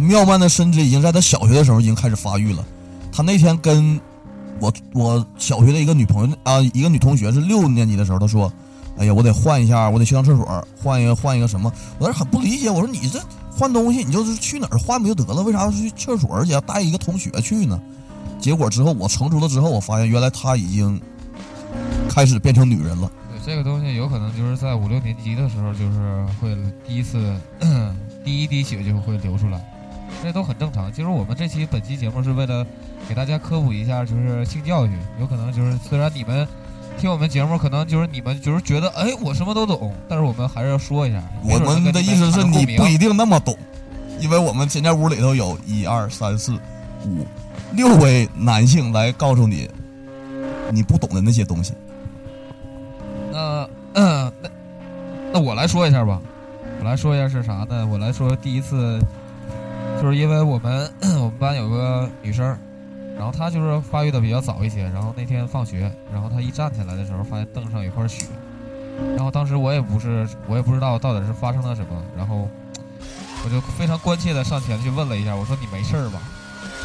妙曼的身姿已经在他小学的时候已经开始发育了。他那天跟我我小学的一个女朋友啊一个女同学是六年级的时候，他说。哎呀，我得换一下，我得去趟厕所，换一个换一个什么？我当时很不理解，我说你这换东西，你就是去哪儿换不就得了？为啥要去厕所，而且要带一个同学去呢？结果之后我成熟了之后，我发现原来她已经开始变成女人了。对这个东西有可能就是在五六年级的时候，就是会第一次 第一滴血就会流出来，这都很正常。其实我们这期本期节目是为了给大家科普一下，就是性教育。有可能就是虽然你们听我们节目，可能就是你们就是觉得哎我什么都懂，但是我们还是要说一下。我们的意思是你不一定那么懂，因为我们现在屋里头有一二三四五六位男性来告诉你你不懂的那些东西。那嗯，那那我来说一下吧，我来说一下是啥呢？我来说第一次，就是因为我们 我们班有个女生，然后他就是发育的比较早一些，然后那天放学，然后他一站起来的时候，发现凳上有一块血，然后当时我也不是我也不知道到底是发生了什么，然后我就非常关切的上前去问了一下，我说你没事儿吧？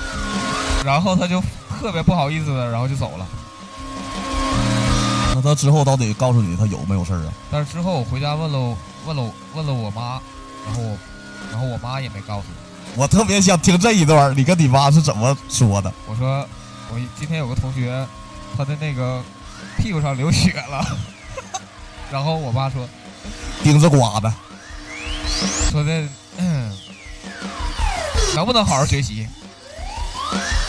然后他就特别不好意思的，然后就走了。那他之后到底告诉你他有没有事儿啊？但是之后我回家问了问了问了我妈，然后然后我妈也没告诉我。我特别想听这一段，你跟你妈是怎么说的？我说我今天有个同学，他的那个屁股上流血了，然后我妈说钉子刮的，说的嗯，能不能好好学习？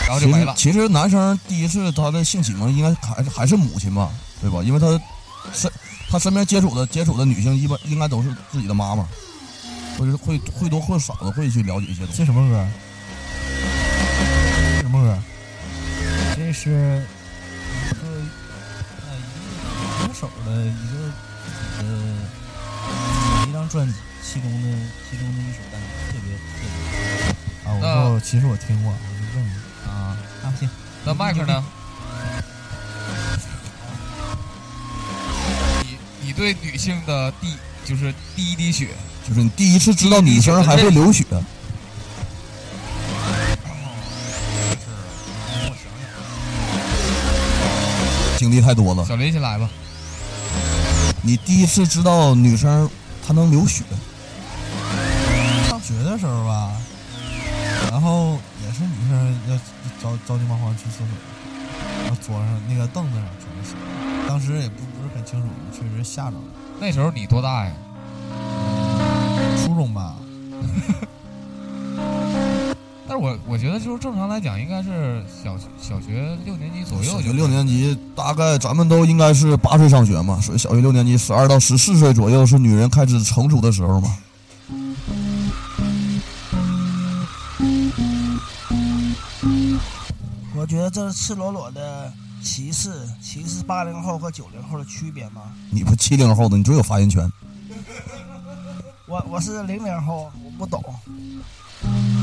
然后就没了。其实男生第一次他的性启蒙应该还是还是母亲吧，对吧？因为他身他身边接触的接触的女性一般应该都是自己的妈妈，或者是会会多或少的会去了解一些东西。这什么歌？这什么歌？这是一个呃一个歌手的一个呃一张专辑，其中的其中的一首单曲，特别特别啊！我那说其实我听过，我就问你啊，啊，行，那麦克呢？你你对女性的第就是第一滴血，就是你第一次知道女生还会流血，经历太多了。小林先来吧。你第一次知道女生她能流血，上学的时候吧，然后也是女生要着着急忙慌去厕所，然后桌上那个凳子上全是血，当时也不不是很清楚，确实吓着了。那时候你多大呀？初中吧，但是我我觉得就是正常来讲，应该是小小学六年级左右就小学六年级大概咱们都应该是八岁上学嘛，所以小学六年级十二到十四岁左右是女人开始成熟的时候嘛。我觉得这是赤裸裸的歧视，歧视八零后和九零后的区别吗？你不七零后的，你最有发言权。我我是零零后，我不懂。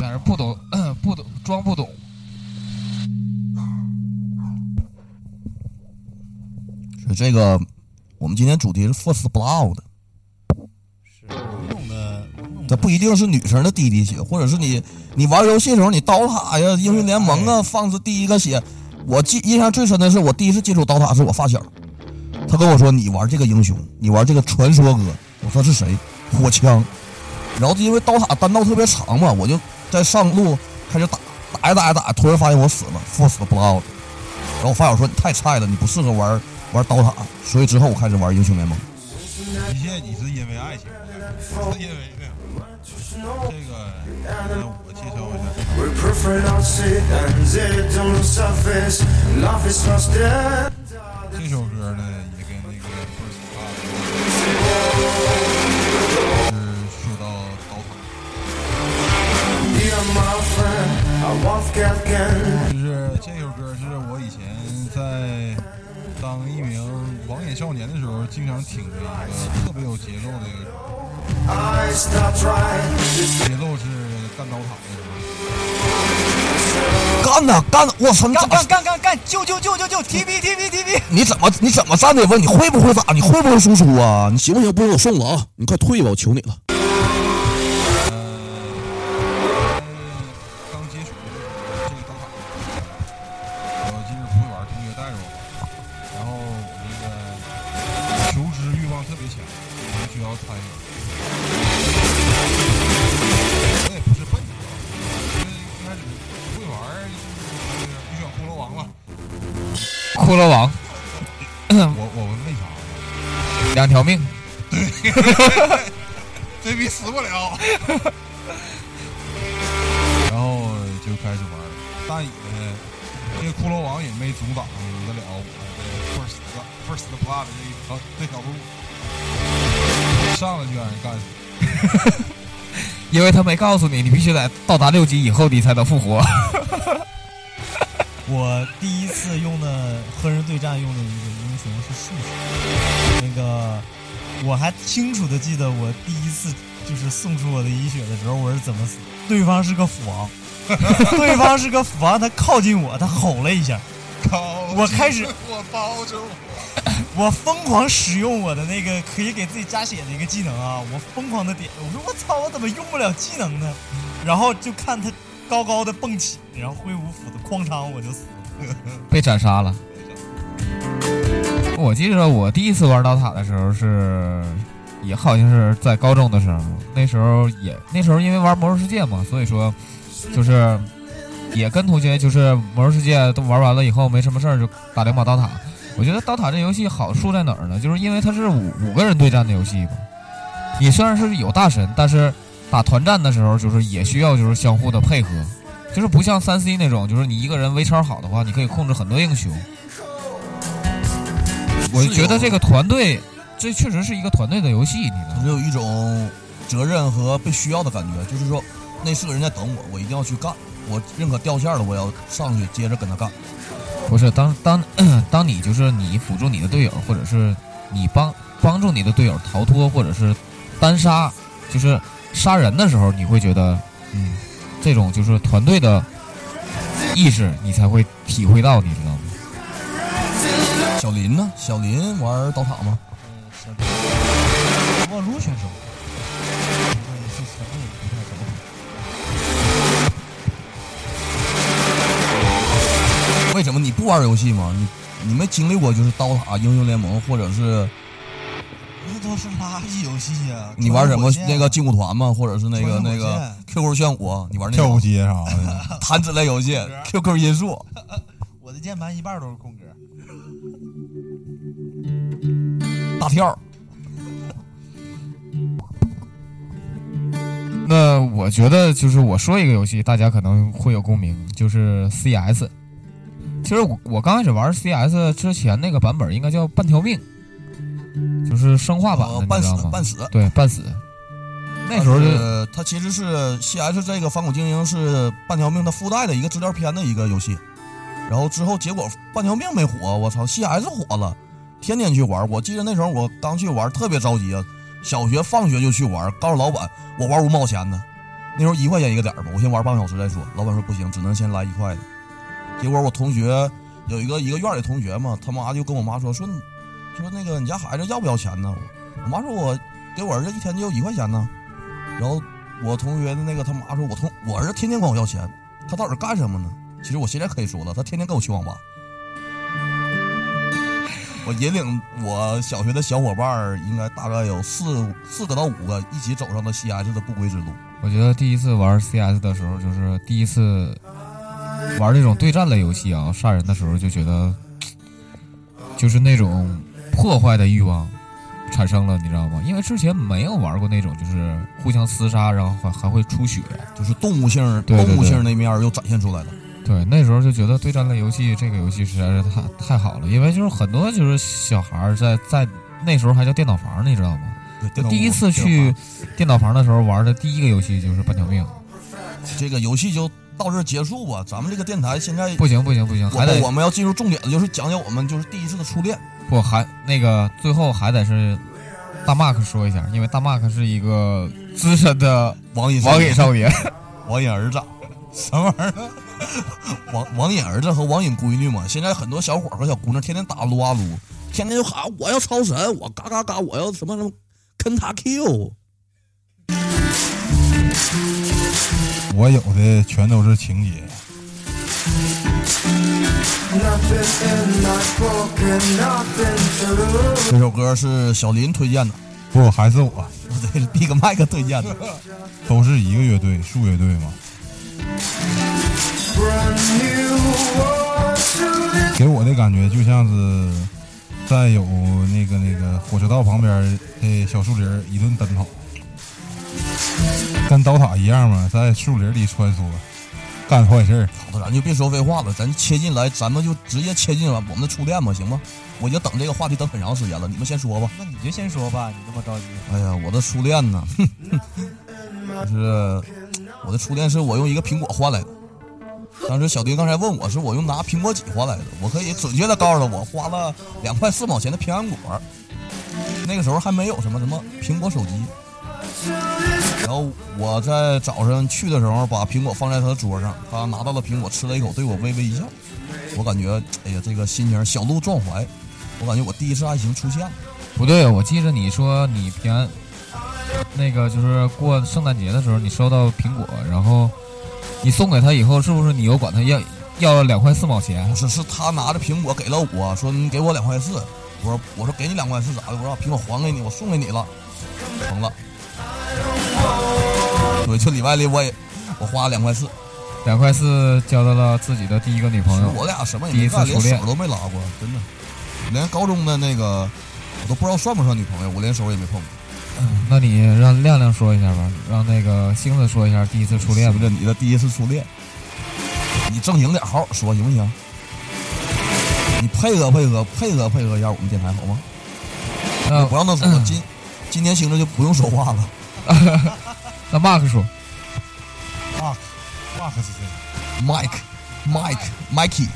在那不懂不懂装不懂。是这个，我们今天主题是 first blood，是这不一定是女生的第一滴血，或者是你你玩游戏的时候，你刀塔呀、英雄联盟啊放置第一个血。我记印象最深的是我第一次接触刀塔是我发小，他跟我说你玩这个英雄，你玩这个传说哥，我说是谁？火枪。然后因为刀塔单道特别长嘛，我就在上路开始打，打呀打呀打，突然发现我死了，first blood。然后我发小说你太菜了，你不适合玩玩刀塔，所以之后我开始玩英雄联盟。一切你是因为爱情，是因为这个。这个，那我介绍一下这个 We prefer 就是这首歌是我以前在当一名网瘾少年的时候，经常听的一个特别有节奏的一个。节奏是干刀塔的。干呐干呐！我操，干干干干干，救救救救救！TV TV TV！你怎么你怎么站的问？你会不会打？你会不会输出啊？你行不行？不行，我送了啊！你快退吧，我求你了。这逼死不了。然后就开始玩了，但也这个骷髅王也没阻挡得了我的 first first blood 这一条这条路，上来就让人干死。因为他没告诉你，你必须得到达六级以后，你才能复活。我第一次用的和人对战用的一个英雄是术士，那个我还清楚的记得我第一次就是送出我的一血的时候我是怎么死的。对方是个斧王，对方是个斧王，他靠近我，他吼了一下，我开始我包着我，我疯狂使用我的那个可以给自己加血的一个技能啊！我疯狂的点，我说我操，我怎么用不了技能呢？然后就看他高高的蹦起，然后挥舞斧子哐当我就死了。被斩杀了。我记得我第一次玩刀塔的时候是，也好像是在高中的时候，那时候也那时候因为玩魔兽世界嘛，所以说就是也跟同学就是魔兽世界都玩完了以后没什么事儿就打两把刀塔。我觉得刀塔这游戏好处在哪儿呢？就是因为它是五五个人对战的游戏嘛。你虽然是有大神，但是打团战的时候就是也需要就是相互的配合，就是不像三 C 那种，就是你一个人围场好的话，你可以控制很多英雄。我觉得这个团队，这确实是一个团队的游戏，你知道吗？就有一种责任和被需要的感觉，就是说那四个人在等我，我一定要去干。我认可掉线了，我要上去接着跟他干。不是当当 当你就是你辅助你的队友，或者是你帮帮助你的队友逃脱，或者是单杀，就是杀人的时候，你会觉得，嗯，这种就是团队的意识，你才会体会到，你知道吗？小林呢？小林玩刀塔吗？嗯，小林，撸选手。为什么你不玩游戏吗？你你没经历过就是刀塔、英雄联盟，或者是那都是垃圾游戏呀！你玩什么那个劲舞团吗？或者是那个那个 QQ 炫舞？你玩那跳舞机啥的，弹指类游戏？QQ 音速？我的键盘一半都是空格。大跳。那我觉得就是我说一个游戏，大家可能会有共鸣，就是 CS。其实我我刚开始玩 CS 之前那个版本应该叫半条命，就是生化版的，呃，半？死半死。对，半死。那时候就呃，它其实是 CS 这个反恐精英是半条命它附带的一个资料片的一个游戏，然后之后结果半条命没火，我操，CS 火了，天天去玩。我记得那时候我刚去玩，特别着急啊，小学放学就去玩，告诉老板我玩五毛钱呢，那时候一块钱一个点吧，我先玩半个小时再说。老板说不行，只能先来一块的。结果我同学有一个一个院里同学嘛，他妈就跟我妈说说说那个你家孩子要不要钱呢？我妈说我给我儿子一天就一块钱呢。然后我同学的那个他妈说，我同我儿子天天管我要钱，他到底干什么呢？其实我现在可以说了，他天天跟我去网吧。我引领我小学的小伙伴儿，应该大概有四四个到五个一起走上了 CS 的不归之路。我觉得第一次玩 CS 的时候，就是第一次玩这种对战类游戏啊，杀人的时候就觉得，就是那种破坏的欲望产生了，你知道吗？因为之前没有玩过那种就是互相厮杀，然后还还会出血。就是动物性动物性那面儿又展现出来了。对，那时候就觉得对战类游戏这个游戏实在是太太好了，因为就是很多就是小孩儿在在那时候还叫电脑房，你知道吗？就第一次去电脑房的时候玩的第一个游戏就是半条命。这个游戏就到这结束吧。咱们这个电台现在不行不行不行，还得我我们要进入重点的，就是讲讲我们就是第一次的初恋。不还那个最后还得是大 Mark 说一下，因为大 Mark 是一个资深的网瘾网瘾少年。网瘾儿子，什么玩意儿？网网瘾儿子和网瘾闺女嘛，现在很多小伙儿和小姑娘天天打撸啊撸，天天就喊我要超神，我嘎嘎嘎，我要什么什么肯塔 Q。我有的全都是情节。这首歌是小林推荐的，不，还是我，不 对，是 Big Mike 推荐的。都是一个乐队，树乐队嘛。给我的感觉就像是在有那个那个火车道旁边的小树林一顿奔跑，跟刀塔一样嘛，在树林里穿梭，干坏事儿。好的，咱就别说废话了，咱切进来，咱们就直接切进我们的初恋吧，行吗？我已经等这个话题等很长时间了，你们先说吧。那你就先说吧，你这么着急。哎呀，我的初恋呢，就 是我的初恋是我用一个苹果换来的。当时小丁刚才问我是我用拿苹果几换来的，我可以准确的告诉他，我花了两块四毛钱的平安果。那个时候还没有什么什么苹果手机。然后我在早上去的时候，把苹果放在他的桌上，他拿到了苹果，吃了一口，对我微微一笑。我感觉，哎呀，这个心情小鹿撞怀。我感觉我第一次爱情出现了。不对，我记着你说你平安那个就是过圣诞节的时候，你收到苹果，然后你送给他以后，是不是你又管他要要两块四毛钱不？是，是他拿着苹果给了我，说你给我两块四。我说我说给你两块四咋的？我说把苹果还给你，我送给你了，成了。对，就礼拜里我也我花了两块四，两块四交到了自己的第一个女朋友。我俩什么也第一没干，连次初恋手都没拉过，真的。连高中的那个我都不知道算不算女朋友，我连手也没碰过。嗯那你让亮亮说一下吧，让那个星子说一下第一次初恋不是你的第一次初恋？你正经点，好好说行不行？你配合配合配合配合一下我们电台好吗？那不让他说了，今今天星子就不用说话了。那 Mark 说，哇，哇可是这个。Mike Mike Mikey，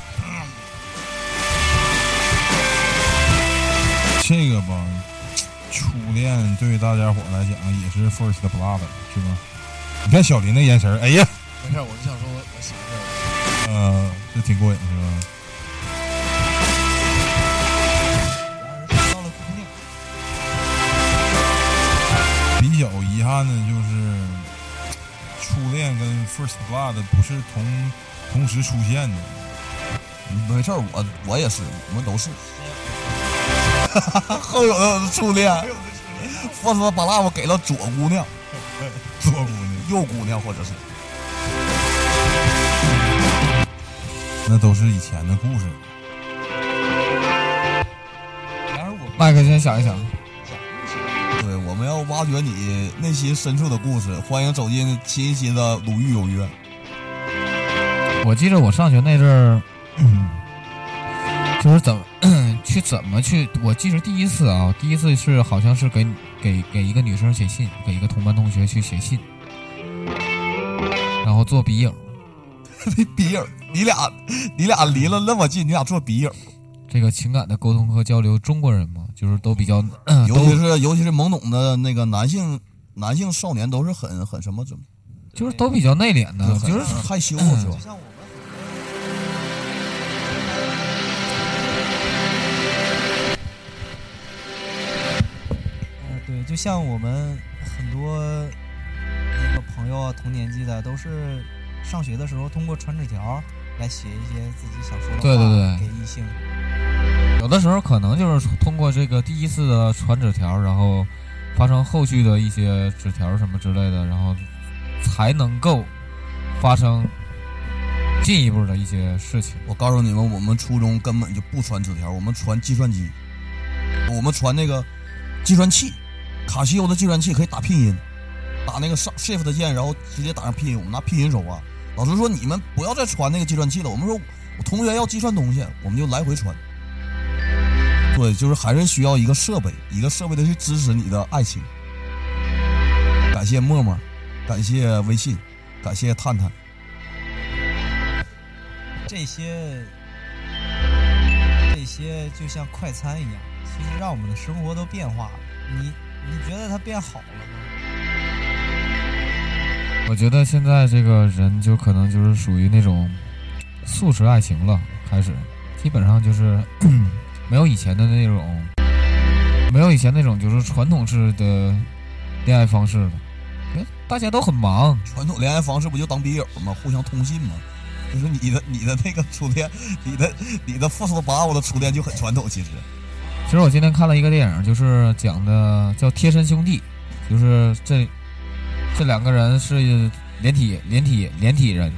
这个吧，初恋对于大家伙来讲也是 first blood，是吧？你看小林那眼神儿，哎呀，没事，我就想说我我媳妇儿，呃，这挺过瘾是吧？比较遗憾的就是初恋跟 first blood 不是同同时出现的。没事儿，我我也是，我们都是。后有的初恋，放说把拉我给了左姑娘、左姑娘，右姑娘，或者是那都是以前的故事。麦克先想一想，对，我们要挖掘你内心深处的故事。欢迎走进新一期的《鲁豫有约》。我记得我上学那阵儿，就是怎么 去怎么去，我记得第一次啊，第一次是好像是给给给一个女生写信，给一个同班同学去写信，然后做笔影。笔影，你俩你俩离了那么近，你俩做笔影，这个情感的沟通和交流，中国人嘛，就是都比较，尤其是尤其是懵懂的那个男性男性少年，都是很很什么怎么，就是都比较内敛的，就是害羞是吧就？像我们很多那个朋友啊，同年纪的，都是上学的时候通过传纸条来写一些自己想说的话对对对给异性。有的时候可能就是通过这个第一次的传纸条，然后发生后续的一些纸条什么之类的，然后才能够发生进一步的一些事情。我告诉你们，我们初中根本就不传纸条，我们传计算机，我们传那个计算器，卡西欧的计算器可以打拼音，打那个上 Shift 键，然后直接打上拼音，我们拿拼音手啊。老师说你们不要再传那个计算器了，我们说我同学要计算东西，我们就来回传。对，就是还是需要一个设备，一个设备的去支持你的爱情。感谢陌陌，感谢微信，感谢探探。这些这些就像快餐一样，其实让我们的生活都变化了。你你觉得他变好了吗？我觉得现在这个人就可能就是属于那种速食爱情了，开始基本上就是 没有以前的那种，没有以前那种就是传统式的恋爱方式了。大家都很忙，传统恋爱方式不就当笔友吗？互相通信吗？就是你的你的那个初恋，你的你的 first 把我的初恋就很传统，其实其实我今天看了一个电影，就是讲的叫《贴身兄弟》，就是这这两个人是连体连体连体人，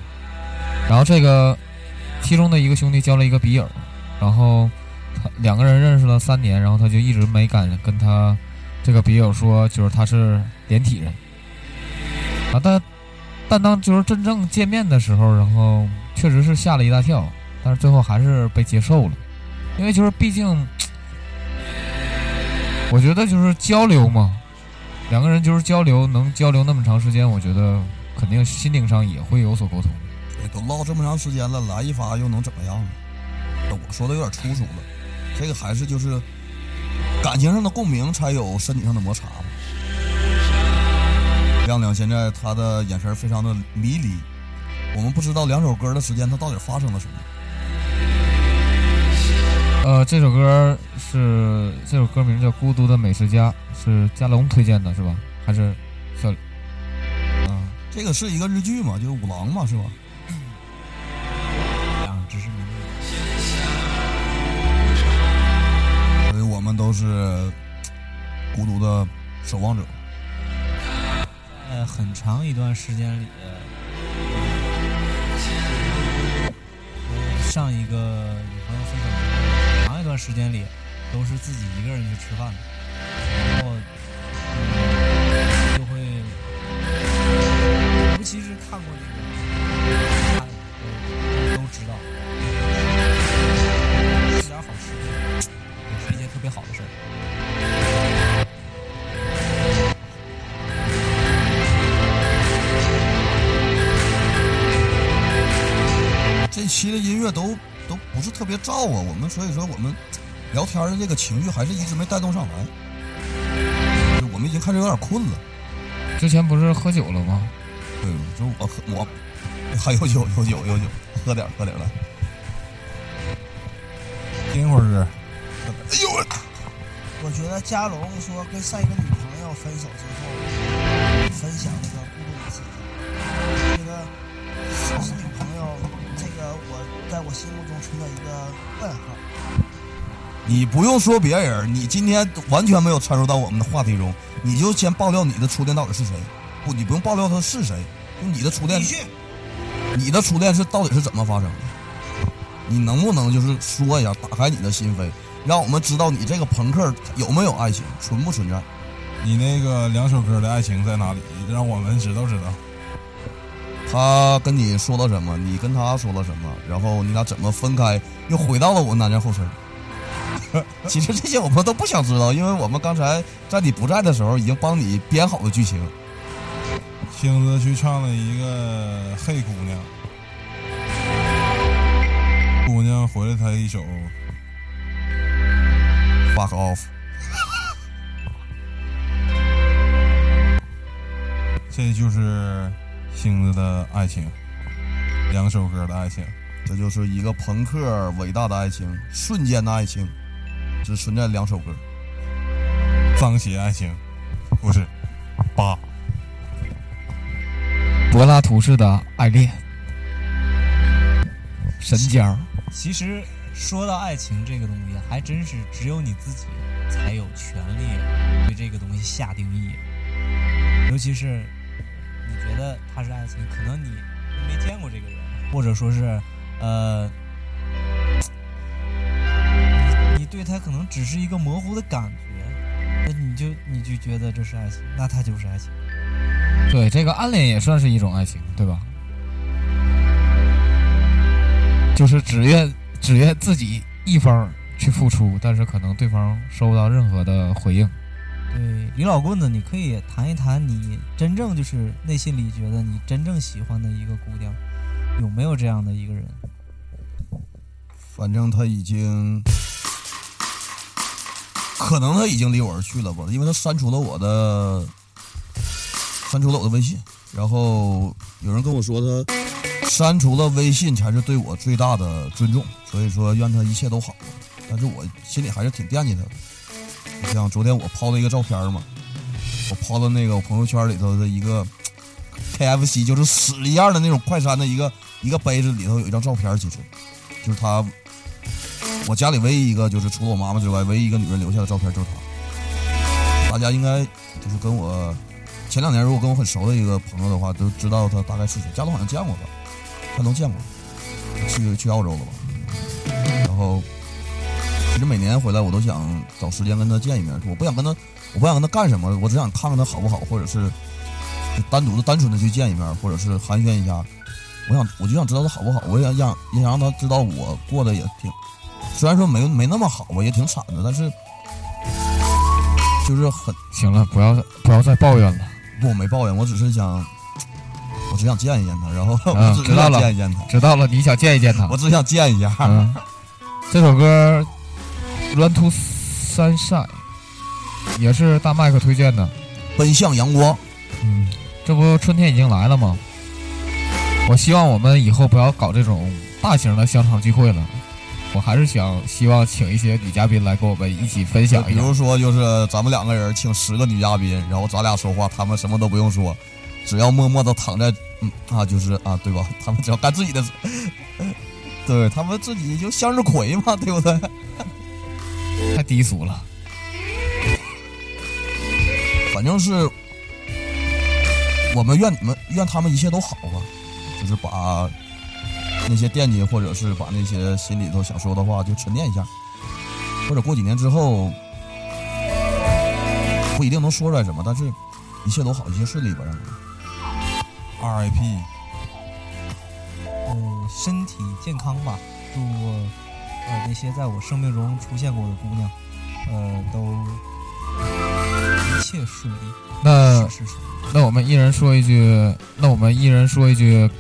然后这个其中的一个兄弟交了一个笔友，然后他两个人认识了三年，然后他就一直没敢跟他这个笔友说，就是他是连体人啊，但但当就是真正见面的时候，然后确实是吓了一大跳，但是最后还是被接受了，因为就是毕竟。我觉得就是交流嘛，两个人就是交流，能交流那么长时间，我觉得肯定心灵上也会有所沟通。都唠这么长时间了，来一发又能怎么样呢？我说的有点粗俗了，这个还是就是感情上的共鸣，才有身体上的摩擦嘛。亮亮现在他的眼神非常的迷离，我们不知道两首歌的时间，它到底发生了什么。呃，这首歌是这首歌名叫《孤独的美食家》，是加龙推荐的，是吧？还是小？嗯、这个是一个日剧嘛，就是五郎嘛，是吧？啊知识名所以我们都是孤独的守望者。在很长一段时间里，上一个女朋友分手那段时间里都是自己一个人去吃饭的，然后、嗯、就会，尤其是看过那个，不是特别燥啊，我们所以说我们聊天的这个情绪还是一直没带动上来，我们已经开始有点困了。之前不是喝酒了吗？对，就我喝我还有酒有酒有酒，喝点喝点儿来。听会儿歌，哎呦我我觉得嘉龙说跟上一个女朋友分手之后，分享在我心目中存在一个问号。你不用说别人，你今天完全没有掺入到我们的话题中，你就先爆料你的初恋到底是谁。不，你不用爆料他是谁，就你的初恋你的初恋是到底是怎么发生的？你能不能就是说一下，打开你的心扉，让我们知道你这个朋克有没有爱情，存不存在？你那个两首歌的爱情在哪里？让我们知道知道。他跟你说了什么？你跟他说了什么？然后你俩怎么分开？又回到了我们南站后身。其实这些我们都不想知道，因为我们刚才在你不在的时候已经帮你编好了剧情。星子去唱了一个《黑姑娘》，姑娘回了他一首 fuck off，这就是星子的爱情，两首歌的爱情。这就是一个朋克伟大的爱情，瞬间的爱情，只存在两首歌。脏鞋爱情，不是八。柏拉图式的爱恋，神交。其实说到爱情这个东西，还真是只有你自己才有权利对这个东西下定义。尤其是你觉得他是爱情，可能你没见过这个人，或者说是呃，你你对他可能只是一个模糊的感觉，那你就你就觉得这是爱情，那他就是爱情。对，这个暗恋也算是一种爱情，对吧？就是只愿只愿自己一方去付出，但是可能对方收不到任何的回应。对，李老棍子，你可以谈一谈你真正就是内心里觉得你真正喜欢的一个姑娘，有没有这样的一个人？反正他已经，可能他已经离我而去了吧，因为他删除了我的，删除了我的微信。然后有人跟我说，他删除了微信才是对我最大的尊重，所以说愿他一切都好。但是我心里还是挺惦记他的。你像昨天我抛了一个照片嘛，我抛到那个我朋友圈里头的一个 KFC，就是屎一样的那种快餐的一个一个杯子里头有一张照片，其实就是他，我家里唯一一个就是除了我妈妈之外，唯一一个女人留下的照片就是他。大家应该就是跟我前两年如果跟我很熟的一个朋友的话，都知道他大概是谁。家龙好像见过吧？家龙见过，去去澳洲了吧？然后其实每年回来我都想找时间跟他见一面，我不想跟他，我不想跟他干什么，我只想看看他好不好，或者是单独的、单纯的去见一面，或者是寒暄一下。我想，我就想知道他好不好，我也想让也想让他知道我过得也挺，虽然说没没那么好吧，也挺惨的，但是就是很行了，不要不要再抱怨了，不，我没抱怨，我只是想，我只想见一见他，然后嗯 我只想见一见他，知道了，你想见一见他我。只想见一下。嗯，这首歌《Run to Sunshine》也是大麦克推荐的。奔向阳光，嗯，这不春天已经来了吗？我希望我们以后不要搞这种大型的香肠聚会了。我还是想希望请一些女嘉宾来跟我们一起分享比一下。如说就是咱们两个人请十个女嘉宾，然后咱俩说话，他们什么都不用说，只要默默的躺在，嗯啊，就是啊，对吧？他们只要干自己的事，对他们自己就向日葵嘛，对不对？太低俗了。反正是我们愿你们愿他们一切都好吧，就是把那些惦记，或者是把那些心里头想说的话就沉淀一下，或者过几年之后不一定能说出来什么，但是一切都好，一切顺利吧，让他们。RIP，呃，身体健康吧，祝我呃那些在我生命中出现过的姑娘呃，都一切顺利。那那我们一人说一句，那我们一人说一句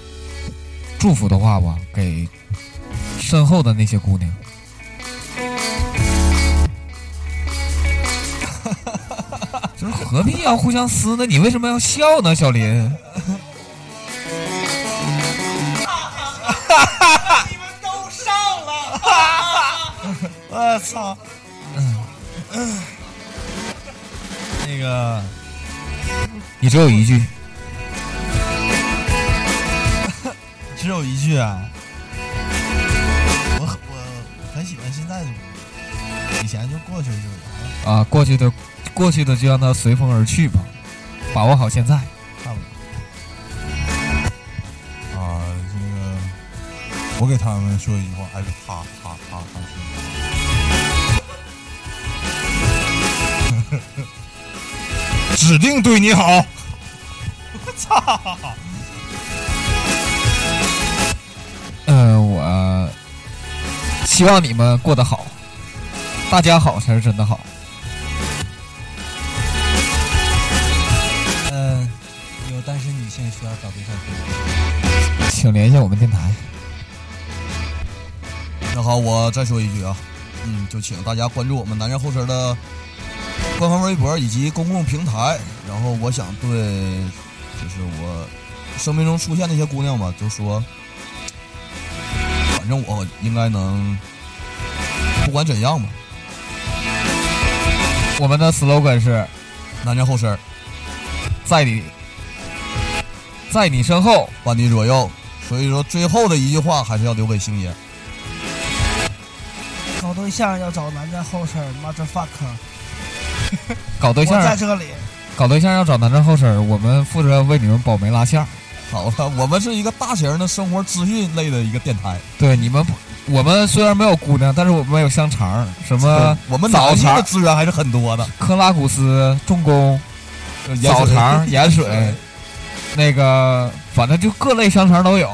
祝福的话吧，给身后的那些姑娘。就是何必要互相撕呢？你为什么要笑呢，小林？我操！嗯嗯那个你只有一句，只有一句啊，我很我很喜欢现在的我，以前就过去就完了，啊，过去的过去的就让它随风而去吧，把握好现在。差不多。啊，这个我给他们说一句话，哎，他他他他说，指定对你好。我操！嗯，我希望你们过得好，大家好才是真的好。嗯、有单身女性需要找对象可以请联系我们电台。那好，我再说一句啊，嗯，就请大家关注我们男人后身的官方微博以及公共平台。然后我想对，就是我生命中出现那些姑娘吧，就说，反正我应该能，不管怎样吧，我们的 slogan 是男人后身，在你，在你身后。伴你左右。所以说，最后的一句话还是要留给星爷。搞对象要找男人后身，motherfucker，搞对象，在这里。搞对象要找男生后身，我们负责为你们保媒拉线。好了，我们是一个大型的生活资讯类的一个电台，对你们，我们虽然没有姑娘，但是我们有香肠，什么我们早脑性的、资源还是很多的。克拉古斯、重工、早肠、盐水，那个反正就各类香肠都有。